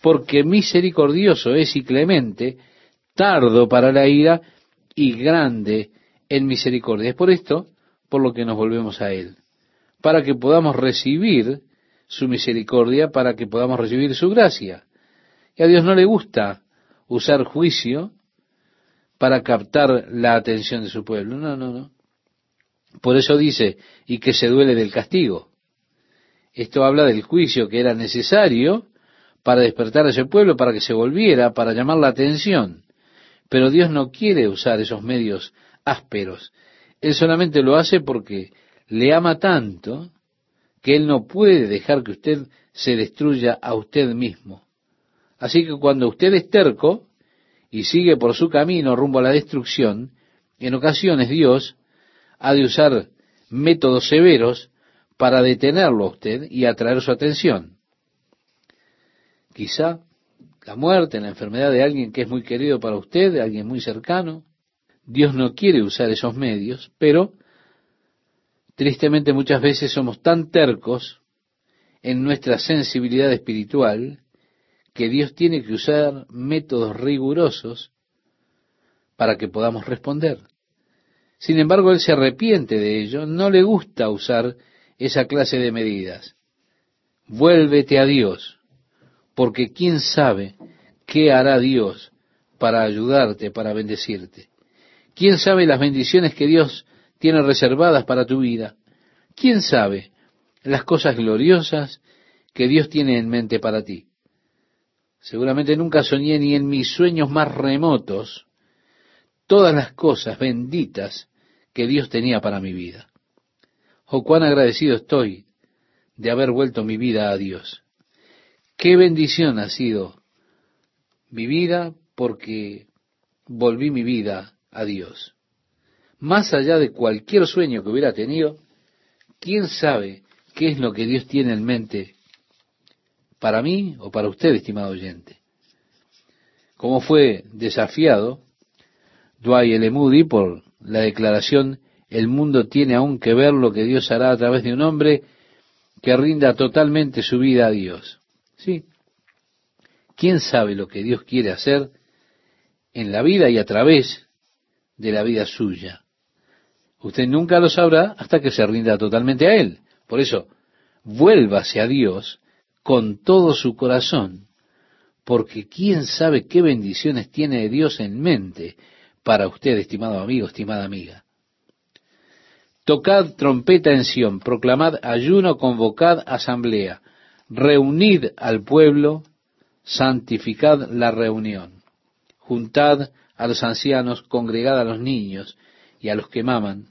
porque misericordioso es y clemente, tardo para la ira y grande en misericordia. Es por esto por lo que nos volvemos a Él, para que podamos recibir su misericordia para que podamos recibir su gracia. Y a Dios no le gusta usar juicio para captar la atención de su pueblo. No, no, no. Por eso dice, y que se duele del castigo. Esto habla del juicio que era necesario para despertar a ese pueblo, para que se volviera, para llamar la atención. Pero Dios no quiere usar esos medios ásperos. Él solamente lo hace porque le ama tanto que Él no puede dejar que usted se destruya a usted mismo. Así que cuando usted es terco y sigue por su camino rumbo a la destrucción, en ocasiones Dios ha de usar métodos severos para detenerlo a usted y atraer su atención. Quizá la muerte, la enfermedad de alguien que es muy querido para usted, de alguien muy cercano. Dios no quiere usar esos medios, pero tristemente muchas veces somos tan tercos en nuestra sensibilidad espiritual que Dios tiene que usar métodos rigurosos para que podamos responder. Sin embargo, Él se arrepiente de ello, no le gusta usar esa clase de medidas. Vuélvete a Dios porque quién sabe qué hará Dios para ayudarte, para bendecirte. ¿Quién sabe las bendiciones que Dios tiene reservadas para tu vida? ¿Quién sabe las cosas gloriosas que Dios tiene en mente para ti? Seguramente nunca soñé ni en mis sueños más remotos todas las cosas benditas que Dios tenía para mi vida. Oh, cuán agradecido estoy de haber vuelto mi vida a Dios. Qué bendición ha sido mi vida porque volví mi vida a Dios. Más allá de cualquier sueño que hubiera tenido, ¿quién sabe qué es lo que Dios tiene en mente para mí o para usted, estimado oyente? Como fue desafiado Dwight L. Moody por la declaración el mundo tiene aún que ver lo que Dios hará a través de un hombre que rinda totalmente su vida a Dios. Sí. ¿Quién sabe lo que Dios quiere hacer en la vida y a través de la vida suya? Usted nunca lo sabrá hasta que se rinda totalmente a Él. Por eso, vuélvase a Dios con todo su corazón, porque quién sabe qué bendiciones tiene Dios en mente para usted, estimado amigo, estimada amiga. Tocad trompeta en Sión, proclamad ayuno, convocad asamblea reunid al pueblo, santificad la reunión, juntad a los ancianos, congregad a los niños y a los que maman,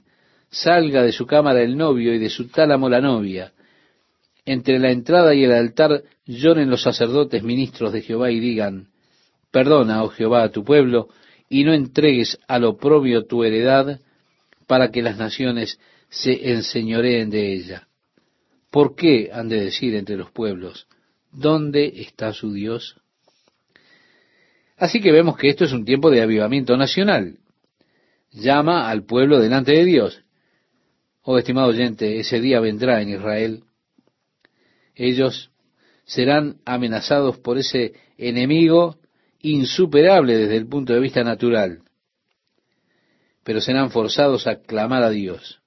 salga de su cámara el novio y de su tálamo la novia, entre la entrada y el altar lloren los sacerdotes ministros de Jehová y digan, perdona, oh Jehová, a tu pueblo, y no entregues al oprobio tu heredad, para que las naciones se enseñoreen de ella. ¿Por qué han de decir entre los pueblos, ¿dónde está su Dios? Así que vemos que esto es un tiempo de avivamiento nacional. Llama al pueblo delante de Dios. Oh, estimado oyente, ese día vendrá en Israel. Ellos serán amenazados por ese enemigo insuperable desde el punto de vista natural, pero serán forzados a clamar a Dios.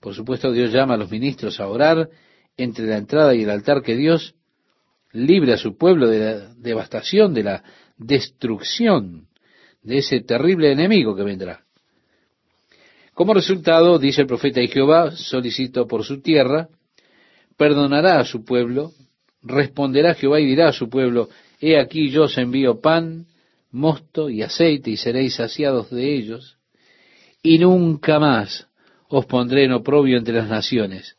Por supuesto, Dios llama a los ministros a orar entre la entrada y el altar que Dios libre a su pueblo de la devastación, de la destrucción de ese terrible enemigo que vendrá. Como resultado, dice el profeta y Jehová, solicito por su tierra, perdonará a su pueblo, responderá Jehová y dirá a su pueblo, he aquí yo os envío pan, mosto y aceite y seréis saciados de ellos, y nunca más os pondré en oprobio entre las naciones,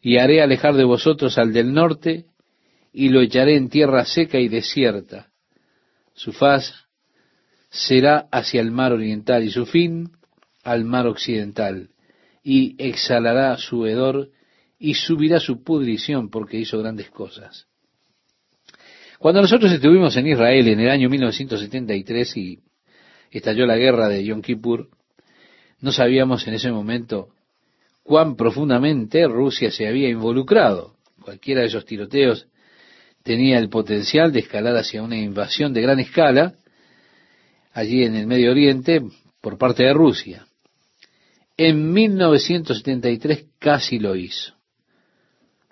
y haré alejar de vosotros al del norte, y lo echaré en tierra seca y desierta. Su faz será hacia el mar oriental y su fin al mar occidental, y exhalará su hedor y subirá su pudrición porque hizo grandes cosas. Cuando nosotros estuvimos en Israel en el año 1973 y estalló la guerra de Yom Kippur, no sabíamos en ese momento cuán profundamente Rusia se había involucrado. Cualquiera de esos tiroteos tenía el potencial de escalar hacia una invasión de gran escala allí en el Medio Oriente por parte de Rusia. En 1973 casi lo hizo.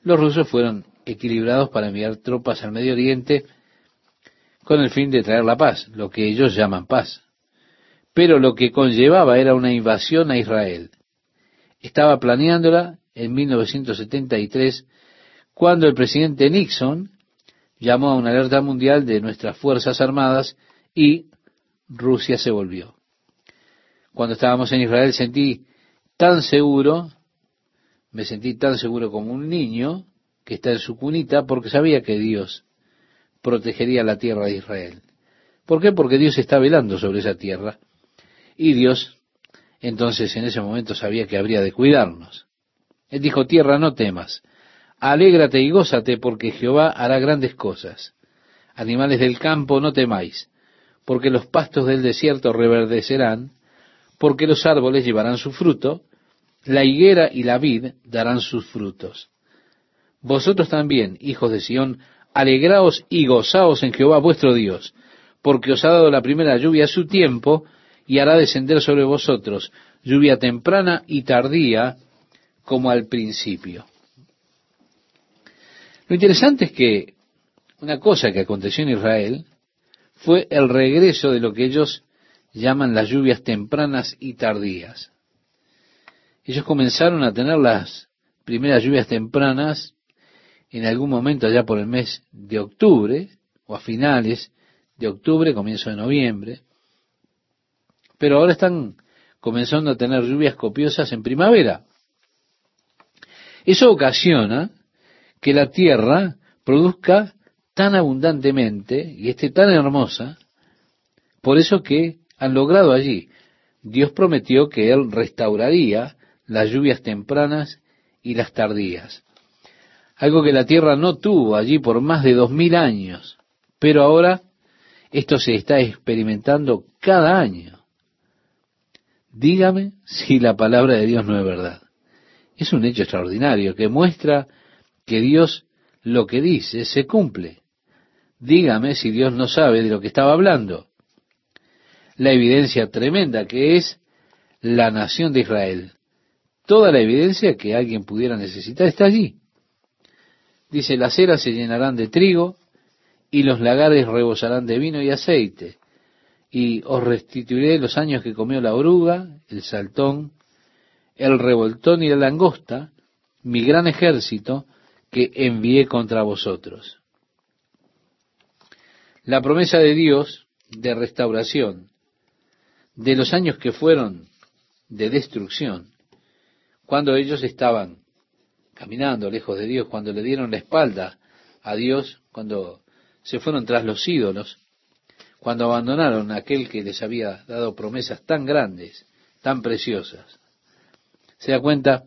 los rusos fueron equilibrados para enviar tropas al Medio Oriente con el fin de traer la paz, lo que ellos llaman paz. Pero lo que conllevaba era una invasión a Israel. Estaba planeándola en 1973 cuando el presidente Nixon llamó a una alerta mundial de nuestras Fuerzas Armadas y Rusia se volvió. Cuando estábamos en Israel sentí tan seguro, me sentí tan seguro como un niño que está en su cunita porque sabía que Dios protegería la tierra de Israel. ¿Por qué? Porque Dios está velando sobre esa tierra y Dios entonces en ese momento sabía que habría de cuidarnos. Él dijo, tierra, no temas, alégrate y gózate porque Jehová hará grandes cosas. Animales del campo, no temáis, porque los pastos del desierto reverdecerán, porque los árboles llevarán su fruto, la higuera y la vid darán sus frutos. Vosotros también, hijos de Sión, alegraos y gozaos en Jehová vuestro Dios, porque os ha dado la primera lluvia a su tiempo, y hará descender sobre vosotros lluvia temprana y tardía, como al principio. Lo interesante es que una cosa que aconteció en Israel fue el regreso de lo que ellos llaman las lluvias tempranas y tardías. Ellos comenzaron a tener las primeras lluvias tempranas en algún momento allá por el mes de octubre, o a finales de octubre, comienzo de noviembre, pero ahora están comenzando a tener lluvias copiosas en primavera. Eso ocasiona que la tierra produzca tan abundantemente y esté tan hermosa, por eso que han logrado allí. Dios prometió que Él restauraría las lluvias tempranas y las tardías. Algo que la tierra no tuvo allí por más de dos mil años. Pero ahora esto se está experimentando cada año. Dígame si la palabra de Dios no es verdad. Es un hecho extraordinario que muestra que Dios lo que dice se cumple. Dígame si Dios no sabe de lo que estaba hablando. La evidencia tremenda que es la nación de Israel Toda la evidencia que alguien pudiera necesitar está allí. Dice, las eras se llenarán de trigo y los lagares rebosarán de vino y aceite. Y os restituiré los años que comió la oruga, el saltón, el revoltón y la langosta, mi gran ejército que envié contra vosotros. La promesa de Dios de restauración de los años que fueron de destrucción cuando ellos estaban caminando lejos de Dios, cuando le dieron la espalda a Dios, cuando se fueron tras los ídolos, cuando abandonaron aquel que les había dado promesas tan grandes, tan preciosas. ¿Se da cuenta?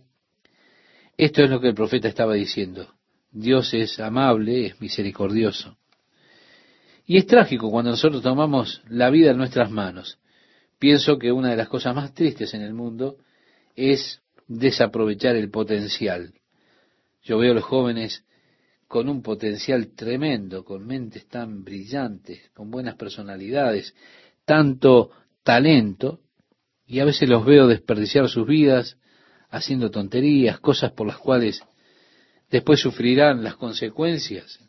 Esto es lo que el profeta estaba diciendo. Dios es amable, es misericordioso. Y es trágico cuando nosotros tomamos la vida en nuestras manos. Pienso que una de las cosas más tristes en el mundo es desaprovechar el potencial. Yo veo a los jóvenes con un potencial tremendo, con mentes tan brillantes, con buenas personalidades, tanto talento, y a veces los veo desperdiciar sus vidas haciendo tonterías, cosas por las cuales después sufrirán las consecuencias.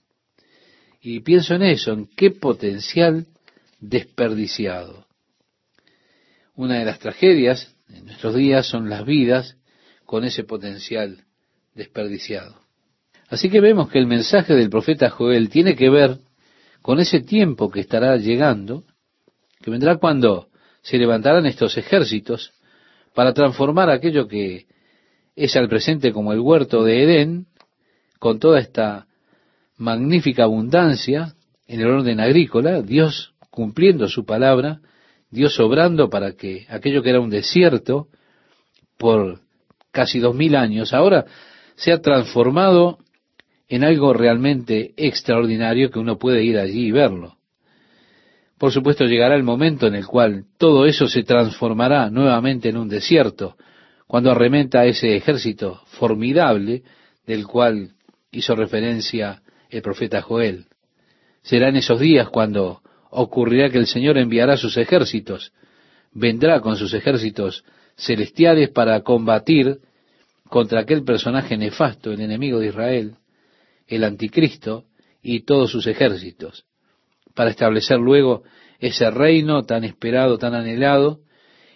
Y pienso en eso, en qué potencial desperdiciado. Una de las tragedias en nuestros días son las vidas con ese potencial desperdiciado. Así que vemos que el mensaje del profeta Joel tiene que ver con ese tiempo que estará llegando, que vendrá cuando se levantarán estos ejércitos para transformar aquello que es al presente como el huerto de Edén, con toda esta magnífica abundancia en el orden agrícola, Dios cumpliendo su palabra, Dios obrando para que aquello que era un desierto, por casi dos mil años, ahora se ha transformado en algo realmente extraordinario que uno puede ir allí y verlo. Por supuesto llegará el momento en el cual todo eso se transformará nuevamente en un desierto, cuando arrementa ese ejército formidable del cual hizo referencia el profeta Joel. Será en esos días cuando ocurrirá que el Señor enviará sus ejércitos, vendrá con sus ejércitos celestiales para combatir contra aquel personaje nefasto, el enemigo de Israel, el anticristo y todos sus ejércitos, para establecer luego ese reino tan esperado, tan anhelado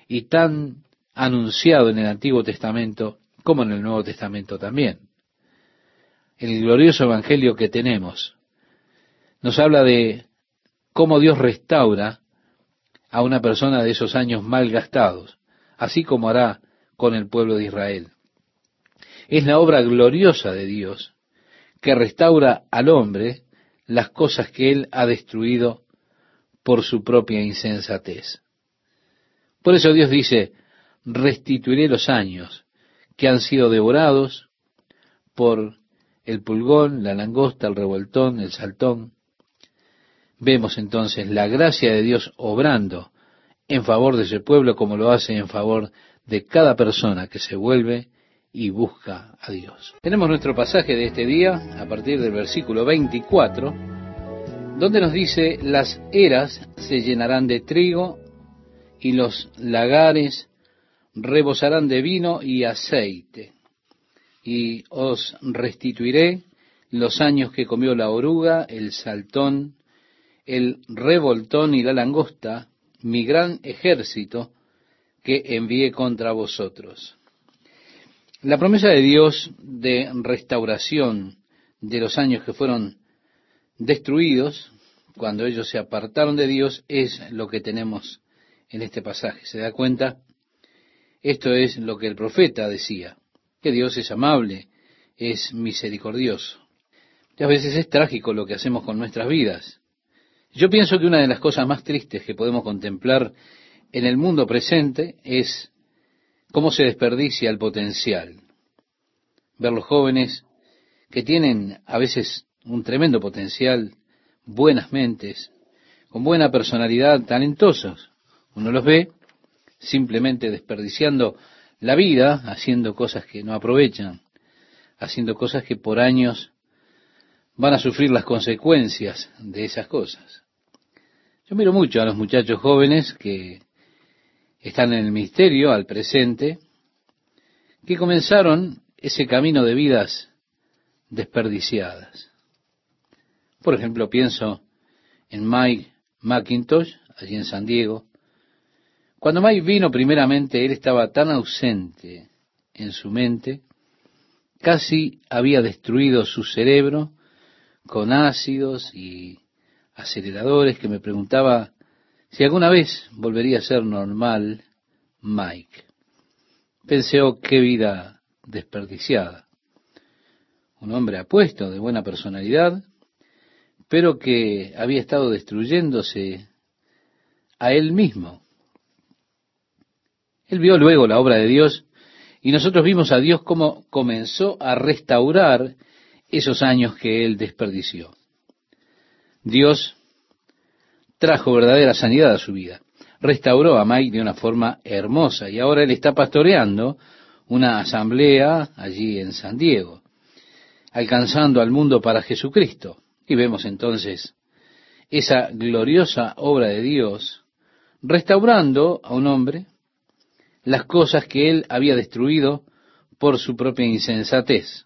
y tan anunciado en el Antiguo Testamento como en el Nuevo Testamento también. El glorioso Evangelio que tenemos nos habla de cómo Dios restaura a una persona de esos años mal gastados, así como hará con el pueblo de Israel. Es la obra gloriosa de Dios que restaura al hombre las cosas que él ha destruido por su propia insensatez. Por eso Dios dice, restituiré los años que han sido devorados por el pulgón, la langosta, el revoltón, el saltón. Vemos entonces la gracia de Dios obrando en favor de ese pueblo como lo hace en favor de cada persona que se vuelve y busca a Dios. Tenemos nuestro pasaje de este día a partir del versículo 24, donde nos dice, las eras se llenarán de trigo y los lagares rebosarán de vino y aceite, y os restituiré los años que comió la oruga, el saltón, el revoltón y la langosta, mi gran ejército que envié contra vosotros. La promesa de Dios de restauración de los años que fueron destruidos, cuando ellos se apartaron de Dios, es lo que tenemos en este pasaje. ¿Se da cuenta? Esto es lo que el profeta decía, que Dios es amable, es misericordioso. Y a veces es trágico lo que hacemos con nuestras vidas. Yo pienso que una de las cosas más tristes que podemos contemplar en el mundo presente es cómo se desperdicia el potencial. Ver los jóvenes que tienen a veces un tremendo potencial, buenas mentes, con buena personalidad, talentosos. Uno los ve simplemente desperdiciando la vida, haciendo cosas que no aprovechan, haciendo cosas que por años van a sufrir las consecuencias de esas cosas. Yo miro mucho a los muchachos jóvenes que están en el misterio al presente, que comenzaron ese camino de vidas desperdiciadas. Por ejemplo, pienso en Mike McIntosh, allí en San Diego. Cuando Mike vino primeramente, él estaba tan ausente en su mente, casi había destruido su cerebro con ácidos y aceleradores que me preguntaba si alguna vez volvería a ser normal Mike. Pensé, oh, qué vida desperdiciada. Un hombre apuesto, de buena personalidad, pero que había estado destruyéndose a él mismo. Él vio luego la obra de Dios y nosotros vimos a Dios cómo comenzó a restaurar esos años que él desperdició. Dios trajo verdadera sanidad a su vida. Restauró a Mike de una forma hermosa y ahora él está pastoreando una asamblea allí en San Diego, alcanzando al mundo para Jesucristo. Y vemos entonces esa gloriosa obra de Dios restaurando a un hombre las cosas que él había destruido por su propia insensatez.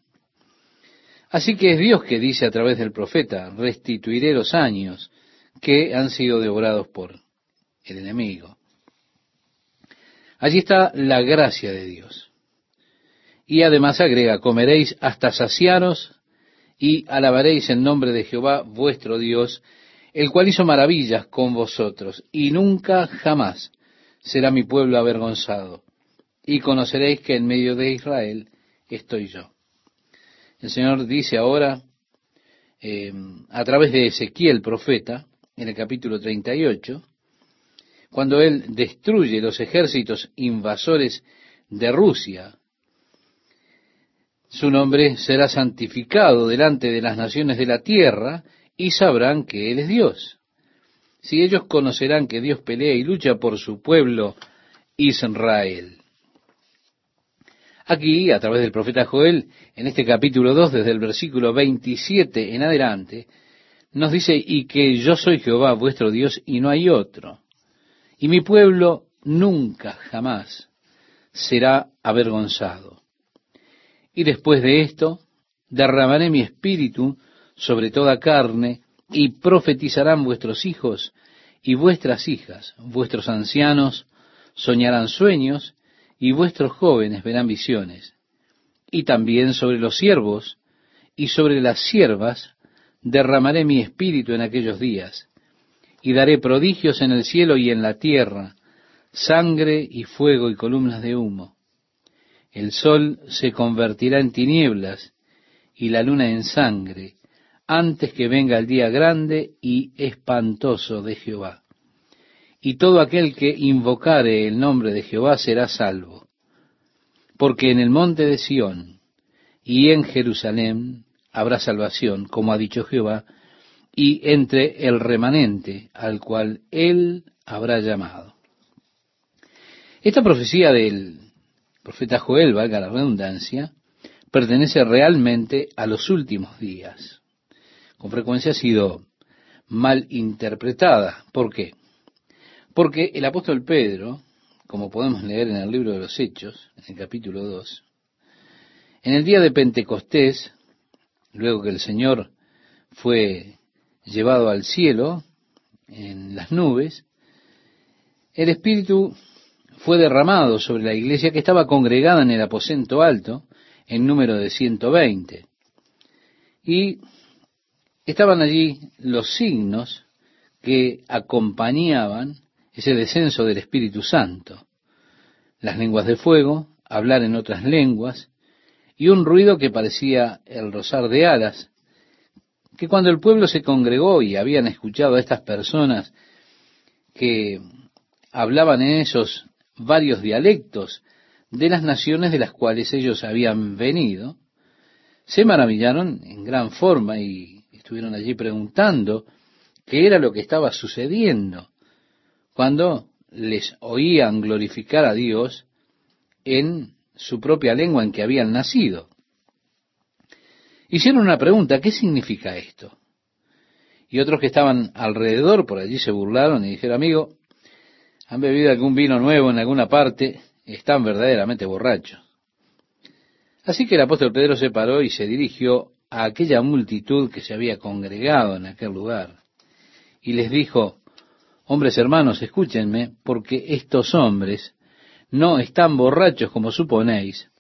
Así que es Dios que dice a través del profeta, restituiré los años que han sido devorados por el enemigo. Allí está la gracia de Dios. Y además agrega, comeréis hasta saciaros y alabaréis el nombre de Jehová vuestro Dios, el cual hizo maravillas con vosotros, y nunca jamás será mi pueblo avergonzado. Y conoceréis que en medio de Israel estoy yo. El Señor dice ahora, eh, a través de Ezequiel profeta, en el capítulo 38, cuando él destruye los ejércitos invasores de Rusia, su nombre será santificado delante de las naciones de la tierra y sabrán que Él es Dios. Si ellos conocerán que Dios pelea y lucha por su pueblo Israel. Aquí, a través del profeta Joel, en este capítulo 2, desde el versículo 27 en adelante, nos dice, y que yo soy Jehová vuestro Dios y no hay otro. Y mi pueblo nunca, jamás será avergonzado. Y después de esto, derramaré mi espíritu sobre toda carne, y profetizarán vuestros hijos y vuestras hijas, vuestros ancianos soñarán sueños, y vuestros jóvenes verán visiones. Y también sobre los siervos y sobre las siervas derramaré mi espíritu en aquellos días, y daré prodigios en el cielo y en la tierra, sangre y fuego y columnas de humo. El sol se convertirá en tinieblas y la luna en sangre, antes que venga el día grande y espantoso de Jehová. Y todo aquel que invocare el nombre de Jehová será salvo. Porque en el monte de Sión y en Jerusalén habrá salvación, como ha dicho Jehová, y entre el remanente al cual él habrá llamado. Esta profecía del profeta Joel, valga la redundancia, pertenece realmente a los últimos días. Con frecuencia ha sido mal interpretada. ¿Por qué? Porque el apóstol Pedro, como podemos leer en el libro de los Hechos, en el capítulo 2, en el día de Pentecostés, luego que el Señor fue llevado al cielo en las nubes, el Espíritu fue derramado sobre la iglesia que estaba congregada en el aposento alto, en número de 120. Y estaban allí los signos que acompañaban ese descenso del Espíritu Santo. Las lenguas de fuego, hablar en otras lenguas, y un ruido que parecía el rozar de alas, que cuando el pueblo se congregó y habían escuchado a estas personas que hablaban en esos varios dialectos de las naciones de las cuales ellos habían venido, se maravillaron en gran forma y estuvieron allí preguntando qué era lo que estaba sucediendo cuando les oían glorificar a Dios en su propia lengua en que habían nacido. Hicieron una pregunta, ¿qué significa esto? Y otros que estaban alrededor por allí se burlaron y dijeron, amigo, han bebido algún vino nuevo en alguna parte, están verdaderamente borrachos. Así que el apóstol Pedro se paró y se dirigió a aquella multitud que se había congregado en aquel lugar y les dijo, hombres hermanos, escúchenme, porque estos hombres no están borrachos como suponéis,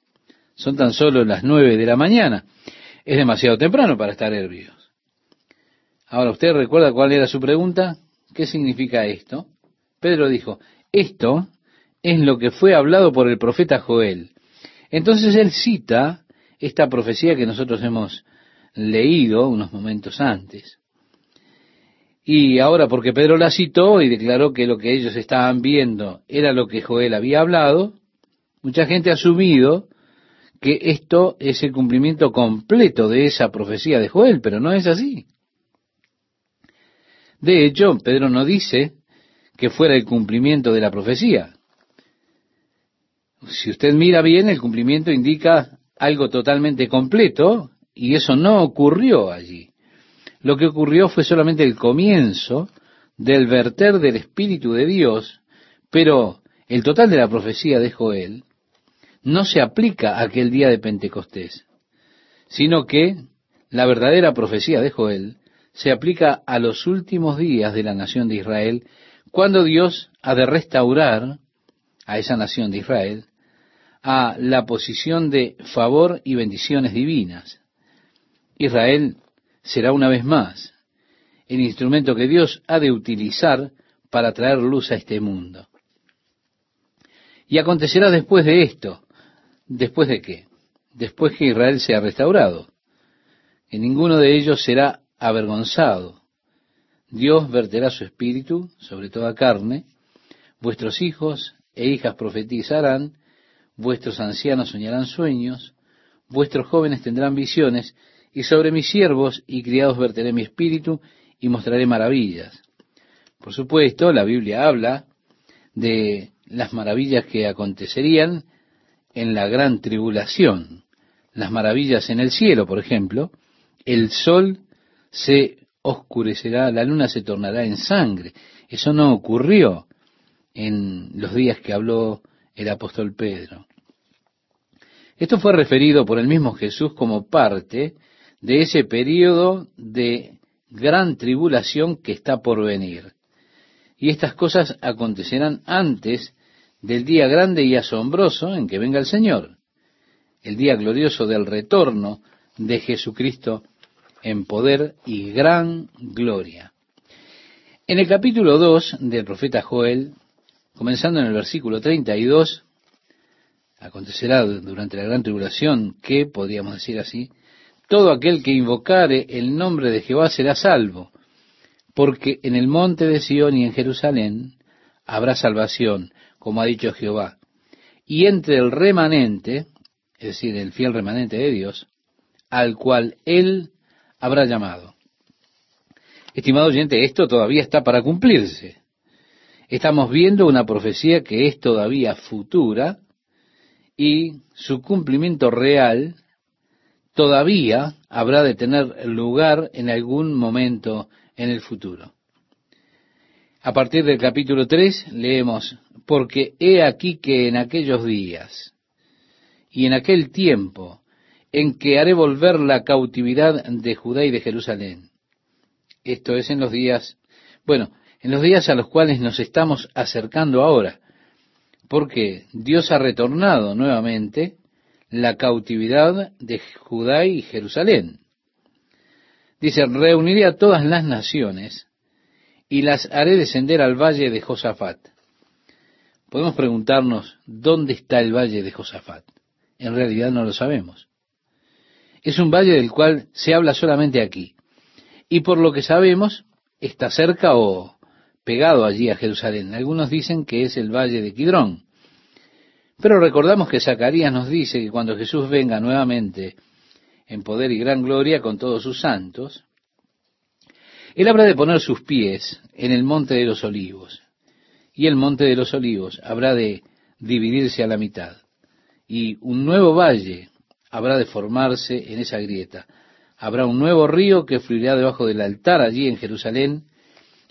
son tan solo las nueve de la mañana. Es demasiado temprano para estar herbios. Ahora, ¿usted recuerda cuál era su pregunta? ¿Qué significa esto? Pedro dijo, esto es lo que fue hablado por el profeta Joel. Entonces él cita esta profecía que nosotros hemos leído unos momentos antes. Y ahora, porque Pedro la citó y declaró que lo que ellos estaban viendo era lo que Joel había hablado, mucha gente ha asumido que esto es el cumplimiento completo de esa profecía de Joel, pero no es así. De hecho, Pedro no dice que fuera el cumplimiento de la profecía. Si usted mira bien, el cumplimiento indica algo totalmente completo y eso no ocurrió allí. Lo que ocurrió fue solamente el comienzo del verter del Espíritu de Dios, pero el total de la profecía de Joel no se aplica a aquel día de Pentecostés, sino que la verdadera profecía de Joel se aplica a los últimos días de la nación de Israel, cuando Dios ha de restaurar a esa nación de Israel a la posición de favor y bendiciones divinas. Israel será una vez más el instrumento que Dios ha de utilizar para traer luz a este mundo. Y acontecerá después de esto. ¿Después de qué? Después que Israel sea restaurado. Que ninguno de ellos será avergonzado. Dios verterá su espíritu sobre toda carne. Vuestros hijos e hijas profetizarán. Vuestros ancianos soñarán sueños. Vuestros jóvenes tendrán visiones y sobre mis siervos y criados verteré mi espíritu y mostraré maravillas. Por supuesto, la Biblia habla de las maravillas que acontecerían en la gran tribulación, las maravillas en el cielo, por ejemplo, el sol se oscurecerá, la luna se tornará en sangre. Eso no ocurrió en los días que habló el apóstol Pedro. Esto fue referido por el mismo Jesús como parte de ese periodo de gran tribulación que está por venir. Y estas cosas acontecerán antes del día grande y asombroso en que venga el Señor, el día glorioso del retorno de Jesucristo en poder y gran gloria. En el capítulo 2 del profeta Joel, comenzando en el versículo 32, acontecerá durante la gran tribulación que, podríamos decir así, todo aquel que invocare el nombre de Jehová será salvo, porque en el monte de Sión y en Jerusalén habrá salvación, como ha dicho Jehová. Y entre el remanente, es decir, el fiel remanente de Dios, al cual él habrá llamado. Estimado oyente, esto todavía está para cumplirse. Estamos viendo una profecía que es todavía futura y su cumplimiento real todavía habrá de tener lugar en algún momento en el futuro. A partir del capítulo 3 leemos, porque he aquí que en aquellos días y en aquel tiempo en que haré volver la cautividad de Judá y de Jerusalén. Esto es en los días, bueno, en los días a los cuales nos estamos acercando ahora, porque Dios ha retornado nuevamente la cautividad de Judá y Jerusalén. Dice, reuniré a todas las naciones y las haré descender al valle de Josafat. Podemos preguntarnos, ¿dónde está el valle de Josafat? En realidad no lo sabemos. Es un valle del cual se habla solamente aquí. Y por lo que sabemos, está cerca o pegado allí a Jerusalén. Algunos dicen que es el valle de Kidrón. Pero recordamos que Zacarías nos dice que cuando Jesús venga nuevamente en poder y gran gloria con todos sus santos, él habrá de poner sus pies en el monte de los olivos, y el monte de los olivos habrá de dividirse a la mitad, y un nuevo valle habrá de formarse en esa grieta. Habrá un nuevo río que fluirá debajo del altar allí en Jerusalén,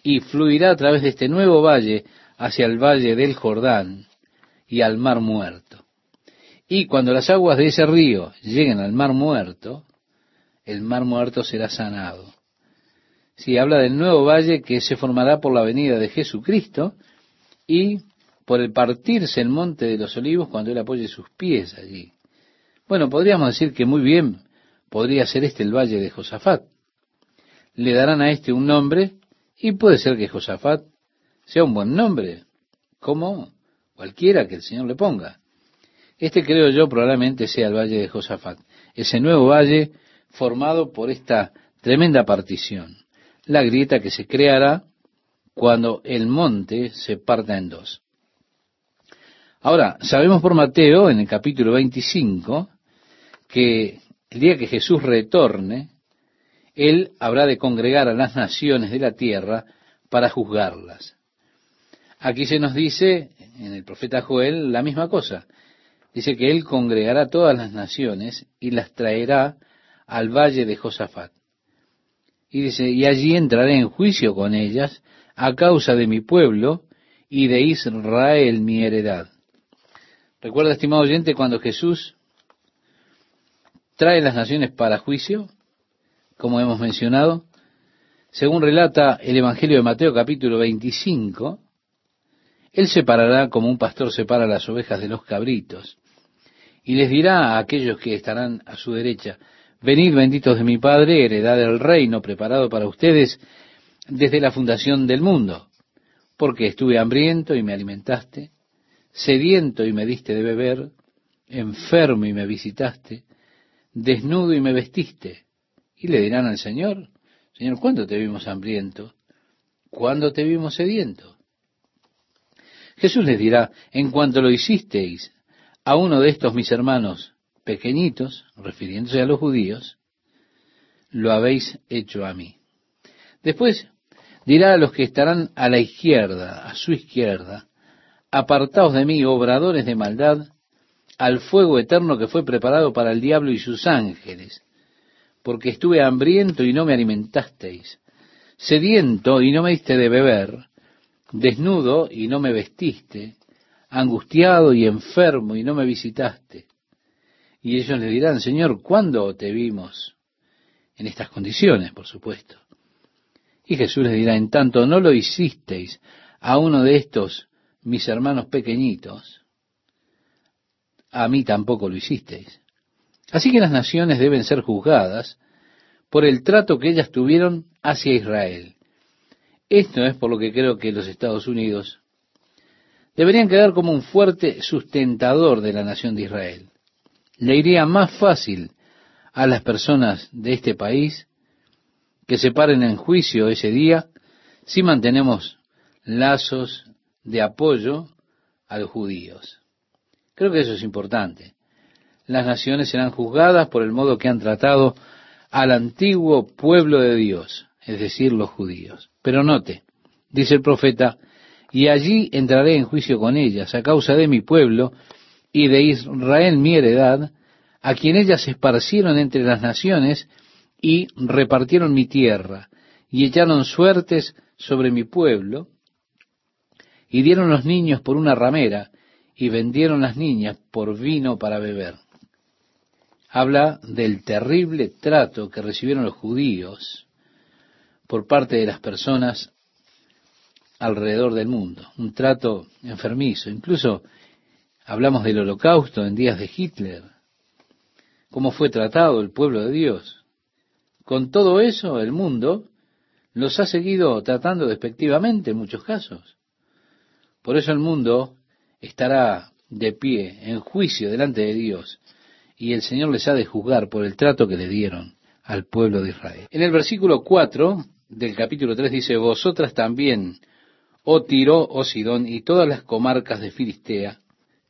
y fluirá a través de este nuevo valle hacia el valle del Jordán y al mar muerto. Y cuando las aguas de ese río lleguen al mar muerto, el mar muerto será sanado si habla del nuevo valle que se formará por la venida de Jesucristo y por el partirse el monte de los olivos cuando Él apoye sus pies allí. Bueno, podríamos decir que muy bien podría ser este el valle de Josafat. Le darán a este un nombre y puede ser que Josafat sea un buen nombre, como cualquiera que el Señor le ponga. Este creo yo probablemente sea el valle de Josafat, ese nuevo valle formado por esta tremenda partición la grieta que se creará cuando el monte se parta en dos. Ahora, sabemos por Mateo, en el capítulo 25, que el día que Jesús retorne, Él habrá de congregar a las naciones de la tierra para juzgarlas. Aquí se nos dice, en el profeta Joel, la misma cosa. Dice que Él congregará todas las naciones y las traerá al valle de Josafat. Y dice, y allí entraré en juicio con ellas a causa de mi pueblo y de Israel mi heredad. Recuerda, estimado oyente, cuando Jesús trae las naciones para juicio, como hemos mencionado, según relata el Evangelio de Mateo capítulo 25, Él separará como un pastor separa las ovejas de los cabritos, y les dirá a aquellos que estarán a su derecha, Venid benditos de mi Padre, heredad del reino preparado para ustedes desde la fundación del mundo, porque estuve hambriento y me alimentaste, sediento y me diste de beber, enfermo y me visitaste, desnudo y me vestiste. Y le dirán al Señor, Señor, ¿cuándo te vimos hambriento? ¿Cuándo te vimos sediento? Jesús les dirá, en cuanto lo hicisteis a uno de estos mis hermanos pequeñitos, refiriéndose a los judíos, lo habéis hecho a mí. Después dirá a los que estarán a la izquierda, a su izquierda, apartaos de mí, obradores de maldad, al fuego eterno que fue preparado para el diablo y sus ángeles, porque estuve hambriento y no me alimentasteis, sediento y no me diste de beber, desnudo y no me vestiste, angustiado y enfermo y no me visitaste. Y ellos le dirán, Señor, ¿cuándo te vimos? En estas condiciones, por supuesto. Y Jesús les dirá, en tanto no lo hicisteis a uno de estos mis hermanos pequeñitos, a mí tampoco lo hicisteis. Así que las naciones deben ser juzgadas por el trato que ellas tuvieron hacia Israel. Esto es por lo que creo que los Estados Unidos deberían quedar como un fuerte sustentador de la nación de Israel. Le iría más fácil a las personas de este país que se paren en juicio ese día si mantenemos lazos de apoyo a los judíos. Creo que eso es importante. Las naciones serán juzgadas por el modo que han tratado al antiguo pueblo de Dios, es decir, los judíos. Pero note, dice el profeta, y allí entraré en juicio con ellas a causa de mi pueblo y de Israel mi heredad, a quien ellas esparcieron entre las naciones y repartieron mi tierra, y echaron suertes sobre mi pueblo, y dieron los niños por una ramera, y vendieron las niñas por vino para beber. Habla del terrible trato que recibieron los judíos por parte de las personas alrededor del mundo, un trato enfermizo. Incluso hablamos del holocausto en días de Hitler, cómo fue tratado el pueblo de Dios. Con todo eso, el mundo los ha seguido tratando despectivamente en muchos casos. Por eso el mundo estará de pie en juicio delante de Dios y el Señor les ha de juzgar por el trato que le dieron al pueblo de Israel. En el versículo 4 del capítulo 3 dice, Vosotras también, oh Tiro, oh Sidón y todas las comarcas de Filistea,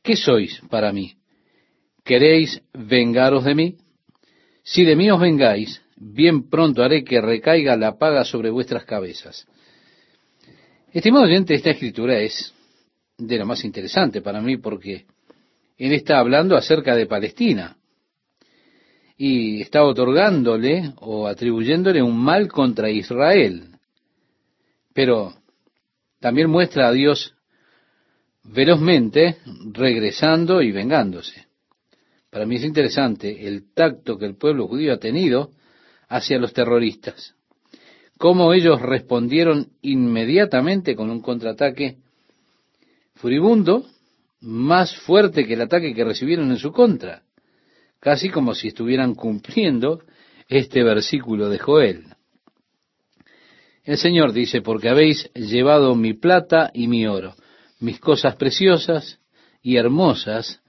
¿qué sois para mí? ¿Queréis vengaros de mí? Si de mí os vengáis, bien pronto haré que recaiga la paga sobre vuestras cabezas. Estimado oyente, esta escritura es de lo más interesante para mí porque él está hablando acerca de Palestina y está otorgándole o atribuyéndole un mal contra Israel. Pero también muestra a Dios velozmente regresando y vengándose. Para mí es interesante el tacto que el pueblo judío ha tenido hacia los terroristas. Cómo ellos respondieron inmediatamente con un contraataque furibundo, más fuerte que el ataque que recibieron en su contra, casi como si estuvieran cumpliendo este versículo de Joel. El Señor dice, porque habéis llevado mi plata y mi oro, mis cosas preciosas y hermosas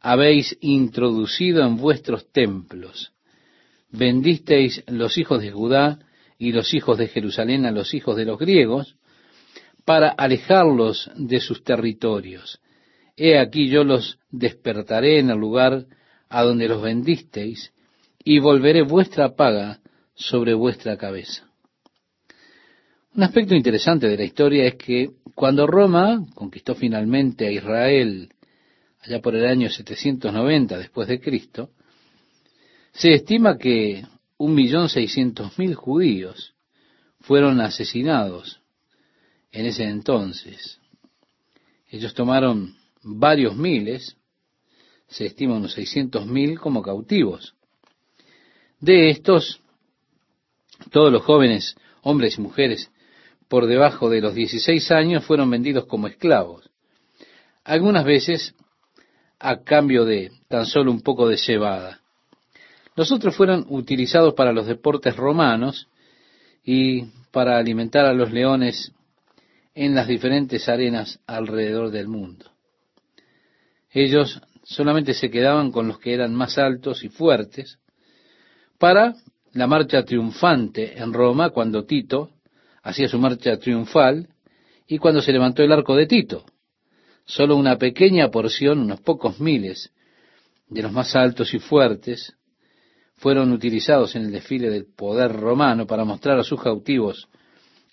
habéis introducido en vuestros templos. Vendisteis los hijos de Judá y los hijos de Jerusalén a los hijos de los griegos, para alejarlos de sus territorios. He aquí yo los despertaré en el lugar a donde los vendisteis, y volveré vuestra paga sobre vuestra cabeza. Un aspecto interesante de la historia es que cuando Roma conquistó finalmente a Israel, allá por el año 790 después de Cristo, se estima que un millón seiscientos mil judíos fueron asesinados en ese entonces. Ellos tomaron varios miles, se estima unos 600 mil como cautivos. De estos, todos los jóvenes, hombres y mujeres, por debajo de los 16 años fueron vendidos como esclavos. Algunas veces a cambio de tan solo un poco de cebada. Los otros fueron utilizados para los deportes romanos y para alimentar a los leones en las diferentes arenas alrededor del mundo. Ellos solamente se quedaban con los que eran más altos y fuertes para la marcha triunfante en Roma cuando Tito hacía su marcha triunfal y cuando se levantó el arco de Tito. Solo una pequeña porción, unos pocos miles de los más altos y fuertes, fueron utilizados en el desfile del poder romano para mostrar a sus cautivos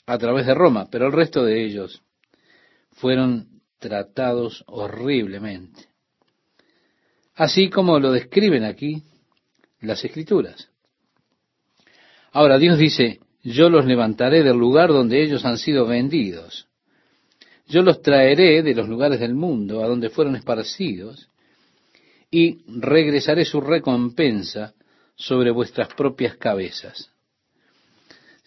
a través de Roma, pero el resto de ellos fueron tratados horriblemente. Así como lo describen aquí las escrituras. Ahora Dios dice, yo los levantaré del lugar donde ellos han sido vendidos. Yo los traeré de los lugares del mundo a donde fueron esparcidos, y regresaré su recompensa sobre vuestras propias cabezas.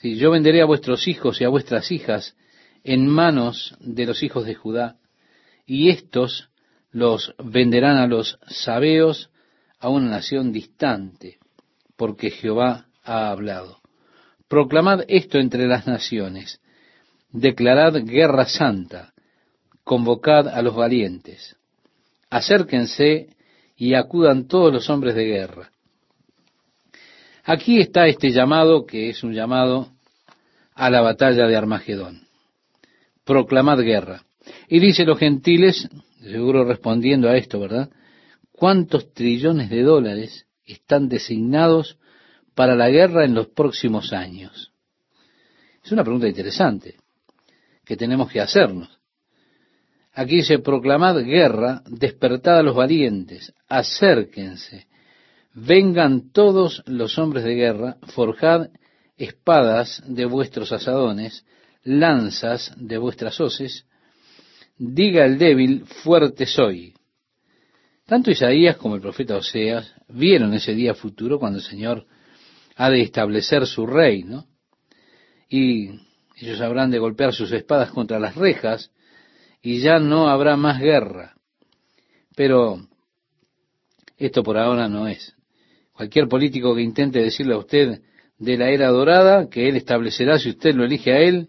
Yo venderé a vuestros hijos y a vuestras hijas en manos de los hijos de Judá, y éstos los venderán a los sabeos a una nación distante, porque Jehová ha hablado. Proclamad esto entre las naciones, declarad guerra santa, convocad a los valientes, acérquense y acudan todos los hombres de guerra. Aquí está este llamado que es un llamado a la batalla de Armagedón. Proclamad guerra. Y dice los gentiles, seguro respondiendo a esto, ¿verdad? ¿Cuántos trillones de dólares están designados para la guerra en los próximos años? Es una pregunta interesante que tenemos que hacernos. Aquí dice, proclamad guerra, despertad a los valientes, acérquense, vengan todos los hombres de guerra, forjad espadas de vuestros asadones, lanzas de vuestras hoces, diga el débil, fuerte soy. Tanto Isaías como el profeta Oseas vieron ese día futuro cuando el Señor ha de establecer su reino y ellos habrán de golpear sus espadas contra las rejas y ya no habrá más guerra. Pero esto por ahora no es. Cualquier político que intente decirle a usted de la era dorada, que él establecerá si usted lo elige a él,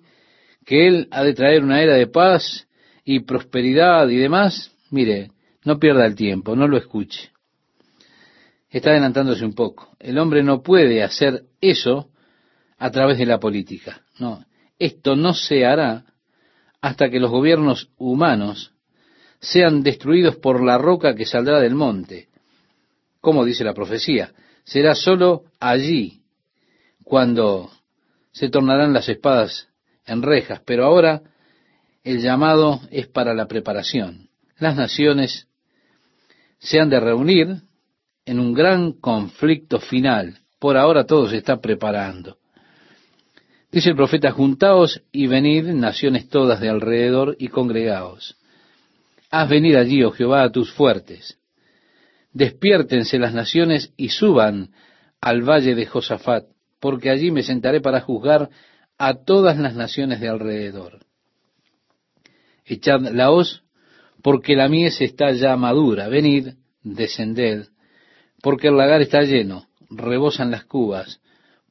que él ha de traer una era de paz y prosperidad y demás, mire, no pierda el tiempo, no lo escuche. Está adelantándose un poco. El hombre no puede hacer eso a través de la política. No, esto no se hará hasta que los gobiernos humanos sean destruidos por la roca que saldrá del monte. Como dice la profecía, será sólo allí cuando se tornarán las espadas en rejas, pero ahora el llamado es para la preparación. Las naciones se han de reunir en un gran conflicto final. Por ahora todo se está preparando. Dice el profeta, juntaos y venid, naciones todas de alrededor, y congregaos. Haz venir allí, oh Jehová, a tus fuertes. Despiértense las naciones y suban al valle de Josafat, porque allí me sentaré para juzgar a todas las naciones de alrededor. Echad la hoz, porque la mies está ya madura. Venid, descended, porque el lagar está lleno, rebosan las cubas,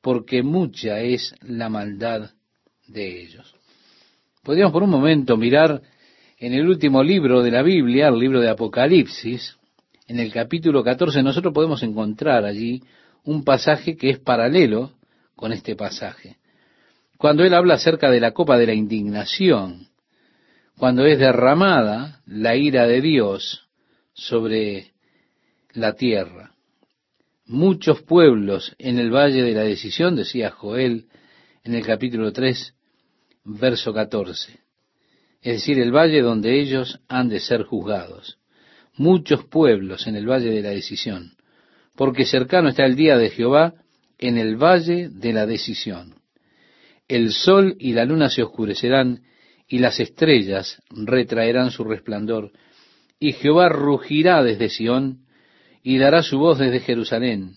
porque mucha es la maldad de ellos. Podríamos por un momento mirar en el último libro de la Biblia, el libro de Apocalipsis, en el capítulo 14, nosotros podemos encontrar allí un pasaje que es paralelo con este pasaje. Cuando él habla acerca de la copa de la indignación, cuando es derramada la ira de Dios sobre la tierra muchos pueblos en el valle de la decisión, decía Joel en el capítulo 3, verso 14. Es decir, el valle donde ellos han de ser juzgados. Muchos pueblos en el valle de la decisión, porque cercano está el día de Jehová en el valle de la decisión. El sol y la luna se oscurecerán y las estrellas retraerán su resplandor, y Jehová rugirá desde Sión y dará su voz desde Jerusalén,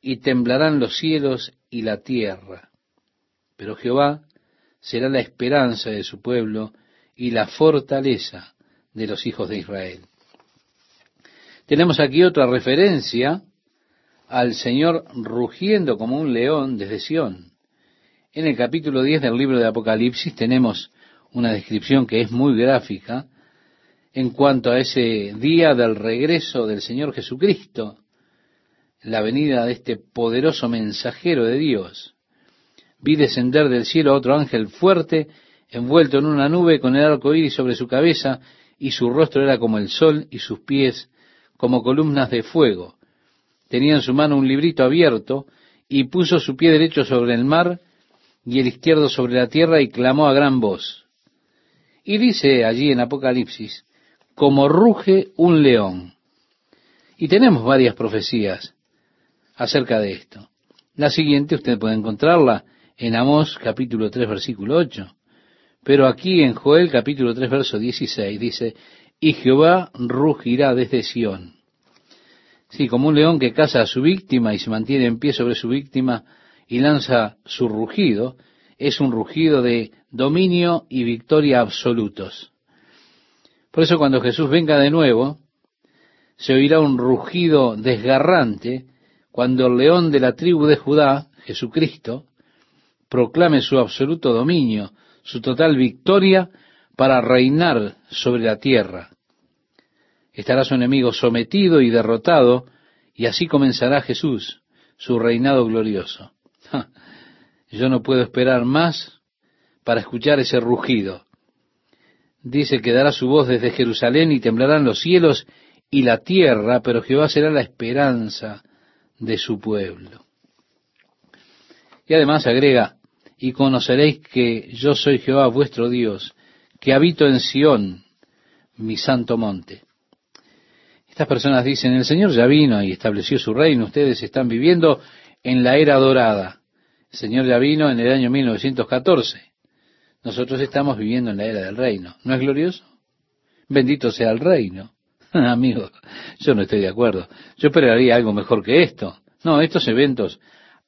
y temblarán los cielos y la tierra. Pero Jehová será la esperanza de su pueblo y la fortaleza de los hijos de Israel. Tenemos aquí otra referencia al Señor rugiendo como un león desde Sión. En el capítulo 10 del libro de Apocalipsis tenemos una descripción que es muy gráfica en cuanto a ese día del regreso del Señor Jesucristo, la venida de este poderoso mensajero de Dios. Vi descender del cielo a otro ángel fuerte, envuelto en una nube con el arco iris sobre su cabeza, y su rostro era como el sol y sus pies como columnas de fuego. Tenía en su mano un librito abierto, y puso su pie derecho sobre el mar y el izquierdo sobre la tierra, y clamó a gran voz. Y dice allí en Apocalipsis, como ruge un león. Y tenemos varias profecías acerca de esto. La siguiente usted puede encontrarla en Amós capítulo 3 versículo 8. Pero aquí en Joel capítulo 3 verso 16 dice, y Jehová rugirá desde Sión. Sí, como un león que caza a su víctima y se mantiene en pie sobre su víctima y lanza su rugido, es un rugido de dominio y victoria absolutos. Por eso cuando Jesús venga de nuevo, se oirá un rugido desgarrante cuando el león de la tribu de Judá, Jesucristo, proclame su absoluto dominio, su total victoria para reinar sobre la tierra. Estará su enemigo sometido y derrotado, y así comenzará Jesús, su reinado glorioso. Yo no puedo esperar más para escuchar ese rugido. Dice que dará su voz desde Jerusalén y temblarán los cielos y la tierra, pero Jehová será la esperanza de su pueblo. Y además agrega, y conoceréis que yo soy Jehová vuestro Dios, que habito en Sión, mi santo monte. Estas personas dicen, el Señor ya vino y estableció su reino, ustedes están viviendo en la era dorada. El Señor ya vino en el año 1914. Nosotros estamos viviendo en la era del reino. ¿No es glorioso? Bendito sea el reino. Amigo, yo no estoy de acuerdo. Yo esperaría algo mejor que esto. No, estos eventos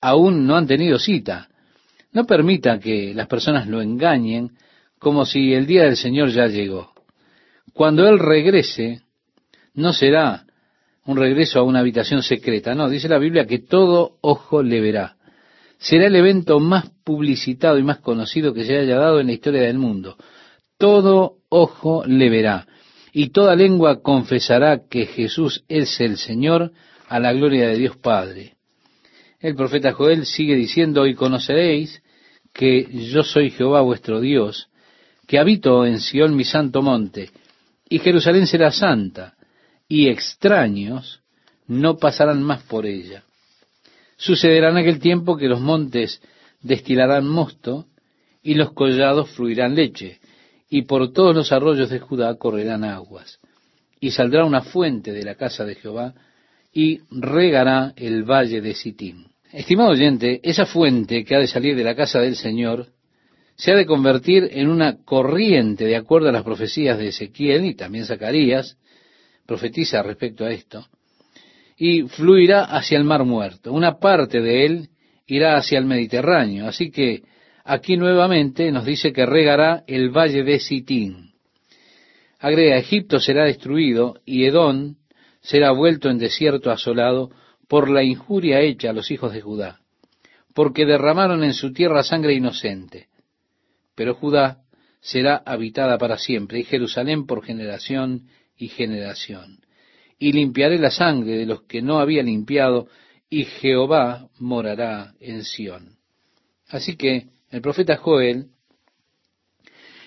aún no han tenido cita. No permita que las personas lo engañen como si el día del Señor ya llegó. Cuando Él regrese, no será un regreso a una habitación secreta, no, dice la Biblia que todo ojo le verá. Será el evento más publicitado y más conocido que se haya dado en la historia del mundo. Todo ojo le verá y toda lengua confesará que Jesús es el Señor a la gloria de Dios Padre. El profeta Joel sigue diciendo, y conoceréis que yo soy Jehová vuestro Dios, que habito en Sión mi santo monte, y Jerusalén será santa, y extraños no pasarán más por ella. Sucederá en aquel tiempo que los montes destilarán mosto, y los collados fluirán leche, y por todos los arroyos de Judá correrán aguas. Y saldrá una fuente de la casa de Jehová, y regará el valle de Sitín. Estimado oyente, esa fuente que ha de salir de la casa del Señor se ha de convertir en una corriente de acuerdo a las profecías de Ezequiel y también Zacarías, profetiza respecto a esto, y fluirá hacia el mar muerto. Una parte de él irá hacia el Mediterráneo, así que aquí nuevamente nos dice que regará el valle de Sitín. Agrega, Egipto será destruido y Edón será vuelto en desierto asolado por la injuria hecha a los hijos de Judá, porque derramaron en su tierra sangre inocente. Pero Judá será habitada para siempre y Jerusalén por generación y generación. Y limpiaré la sangre de los que no había limpiado y Jehová morará en Sión. Así que el profeta Joel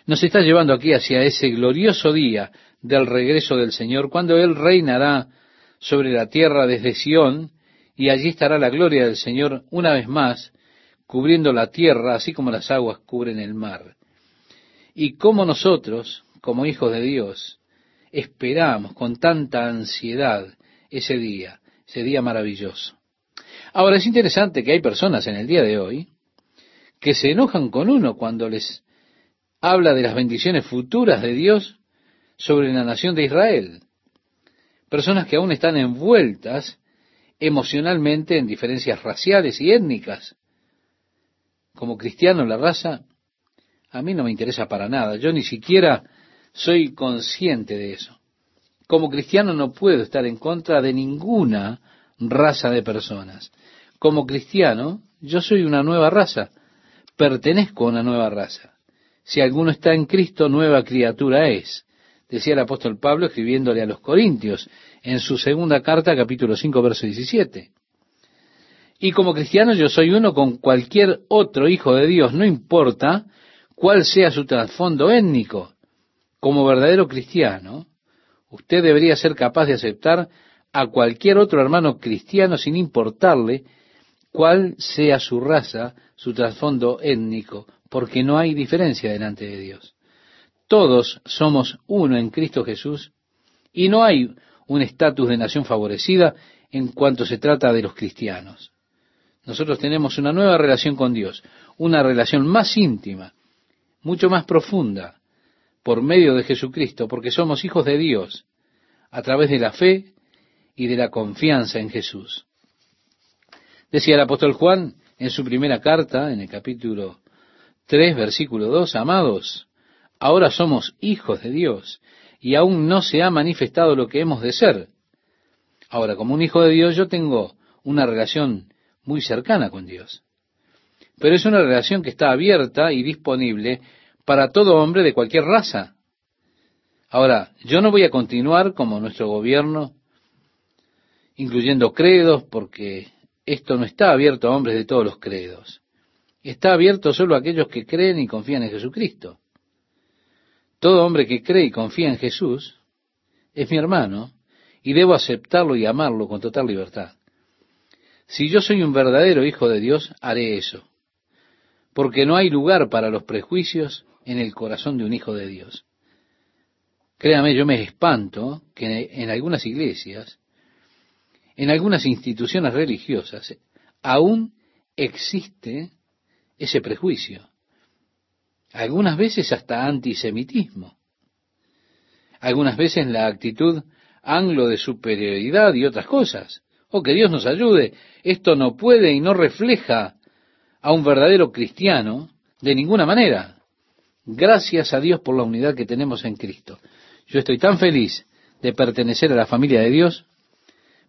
nos está llevando aquí hacia ese glorioso día del regreso del Señor, cuando Él reinará sobre la tierra desde Sión, y allí estará la gloria del Señor una vez más, cubriendo la tierra, así como las aguas cubren el mar. Y como nosotros, como hijos de Dios, esperamos con tanta ansiedad ese día, ese día maravilloso. Ahora es interesante que hay personas en el día de hoy que se enojan con uno cuando les habla de las bendiciones futuras de Dios sobre la nación de Israel. Personas que aún están envueltas emocionalmente en diferencias raciales y étnicas. Como cristiano, la raza a mí no me interesa para nada. Yo ni siquiera soy consciente de eso. Como cristiano no puedo estar en contra de ninguna raza de personas. Como cristiano, yo soy una nueva raza pertenezco a una nueva raza. Si alguno está en Cristo, nueva criatura es, decía el apóstol Pablo escribiéndole a los Corintios en su segunda carta, capítulo 5, verso 17. Y como cristiano yo soy uno con cualquier otro hijo de Dios, no importa cuál sea su trasfondo étnico. Como verdadero cristiano, usted debería ser capaz de aceptar a cualquier otro hermano cristiano sin importarle cuál sea su raza, su trasfondo étnico, porque no hay diferencia delante de Dios. Todos somos uno en Cristo Jesús y no hay un estatus de nación favorecida en cuanto se trata de los cristianos. Nosotros tenemos una nueva relación con Dios, una relación más íntima, mucho más profunda, por medio de Jesucristo, porque somos hijos de Dios, a través de la fe y de la confianza en Jesús. Decía el apóstol Juan en su primera carta, en el capítulo 3, versículo 2, amados, ahora somos hijos de Dios y aún no se ha manifestado lo que hemos de ser. Ahora, como un hijo de Dios, yo tengo una relación muy cercana con Dios. Pero es una relación que está abierta y disponible para todo hombre de cualquier raza. Ahora, yo no voy a continuar como nuestro gobierno, incluyendo credos, porque esto no está abierto a hombres de todos los credos. Está abierto solo a aquellos que creen y confían en Jesucristo. Todo hombre que cree y confía en Jesús es mi hermano y debo aceptarlo y amarlo con total libertad. Si yo soy un verdadero hijo de Dios, haré eso, porque no hay lugar para los prejuicios en el corazón de un hijo de Dios. Créame, yo me espanto que en algunas iglesias, en algunas instituciones religiosas, aún existe ese prejuicio. Algunas veces hasta antisemitismo. Algunas veces la actitud anglo de superioridad y otras cosas. Oh, que Dios nos ayude. Esto no puede y no refleja a un verdadero cristiano de ninguna manera. Gracias a Dios por la unidad que tenemos en Cristo. Yo estoy tan feliz de pertenecer a la familia de Dios,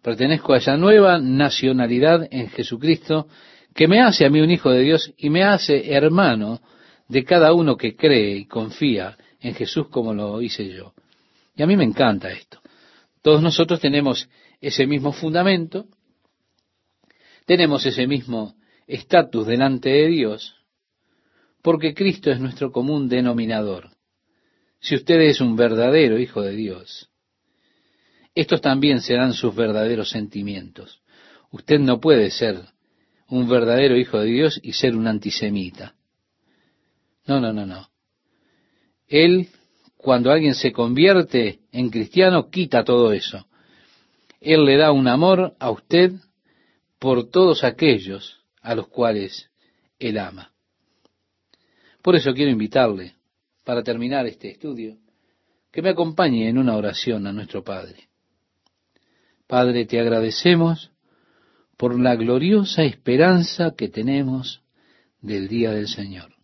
pertenezco a esa nueva nacionalidad en Jesucristo que me hace a mí un hijo de Dios y me hace hermano de cada uno que cree y confía en Jesús como lo hice yo. Y a mí me encanta esto. Todos nosotros tenemos ese mismo fundamento, tenemos ese mismo estatus delante de Dios, porque Cristo es nuestro común denominador. Si usted es un verdadero hijo de Dios, estos también serán sus verdaderos sentimientos. Usted no puede ser un verdadero hijo de Dios y ser un antisemita. No, no, no, no. Él, cuando alguien se convierte en cristiano, quita todo eso. Él le da un amor a usted por todos aquellos a los cuales Él ama. Por eso quiero invitarle, para terminar este estudio, que me acompañe en una oración a nuestro Padre. Padre, te agradecemos por la gloriosa esperanza que tenemos del día del Señor.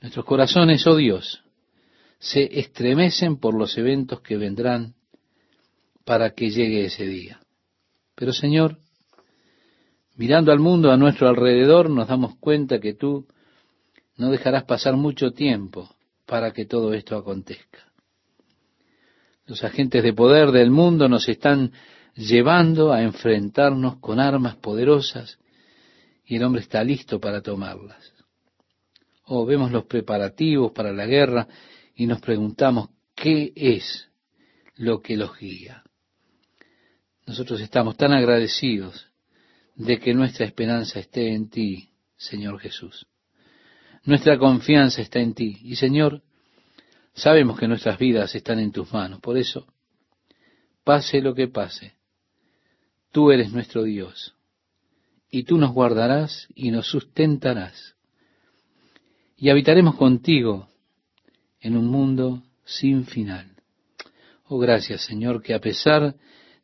Nuestros corazones, oh Dios, se estremecen por los eventos que vendrán para que llegue ese día. Pero Señor, mirando al mundo a nuestro alrededor, nos damos cuenta que tú no dejarás pasar mucho tiempo para que todo esto acontezca. Los agentes de poder del mundo nos están llevando a enfrentarnos con armas poderosas y el hombre está listo para tomarlas. O vemos los preparativos para la guerra y nos preguntamos qué es lo que los guía. Nosotros estamos tan agradecidos de que nuestra esperanza esté en ti, Señor Jesús. Nuestra confianza está en ti. Y Señor, sabemos que nuestras vidas están en tus manos. Por eso, pase lo que pase, tú eres nuestro Dios. Y tú nos guardarás y nos sustentarás. Y habitaremos contigo en un mundo sin final. Oh, gracias Señor, que a pesar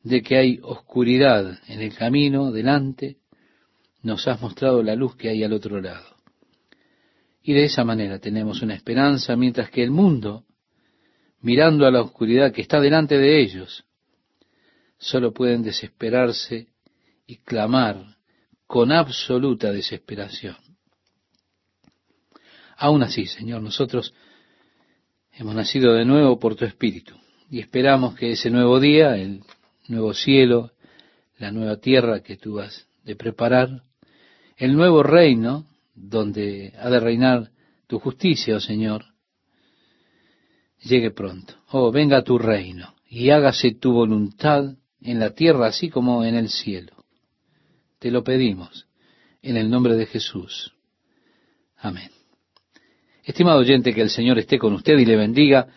de que hay oscuridad en el camino delante, nos has mostrado la luz que hay al otro lado. Y de esa manera tenemos una esperanza, mientras que el mundo, mirando a la oscuridad que está delante de ellos, solo pueden desesperarse y clamar con absoluta desesperación. Aún así, Señor, nosotros hemos nacido de nuevo por tu Espíritu y esperamos que ese nuevo día, el nuevo cielo, la nueva tierra que tú has de preparar, el nuevo reino donde ha de reinar tu justicia, oh Señor, llegue pronto. Oh, venga tu reino y hágase tu voluntad en la tierra así como en el cielo. Te lo pedimos en el nombre de Jesús. Amén. Estimado oyente, que el Señor esté con usted y le bendiga,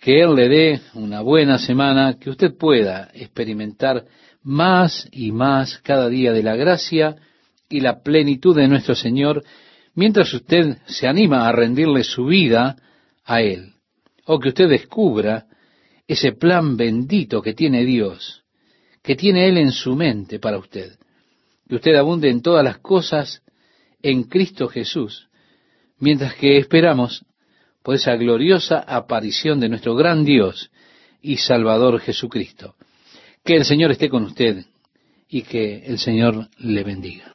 que Él le dé una buena semana, que usted pueda experimentar más y más cada día de la gracia y la plenitud de nuestro Señor, mientras usted se anima a rendirle su vida a Él, o que usted descubra ese plan bendito que tiene Dios, que tiene Él en su mente para usted. Que usted abunde en todas las cosas en Cristo Jesús, mientras que esperamos por esa gloriosa aparición de nuestro gran Dios y Salvador Jesucristo. Que el Señor esté con usted y que el Señor le bendiga.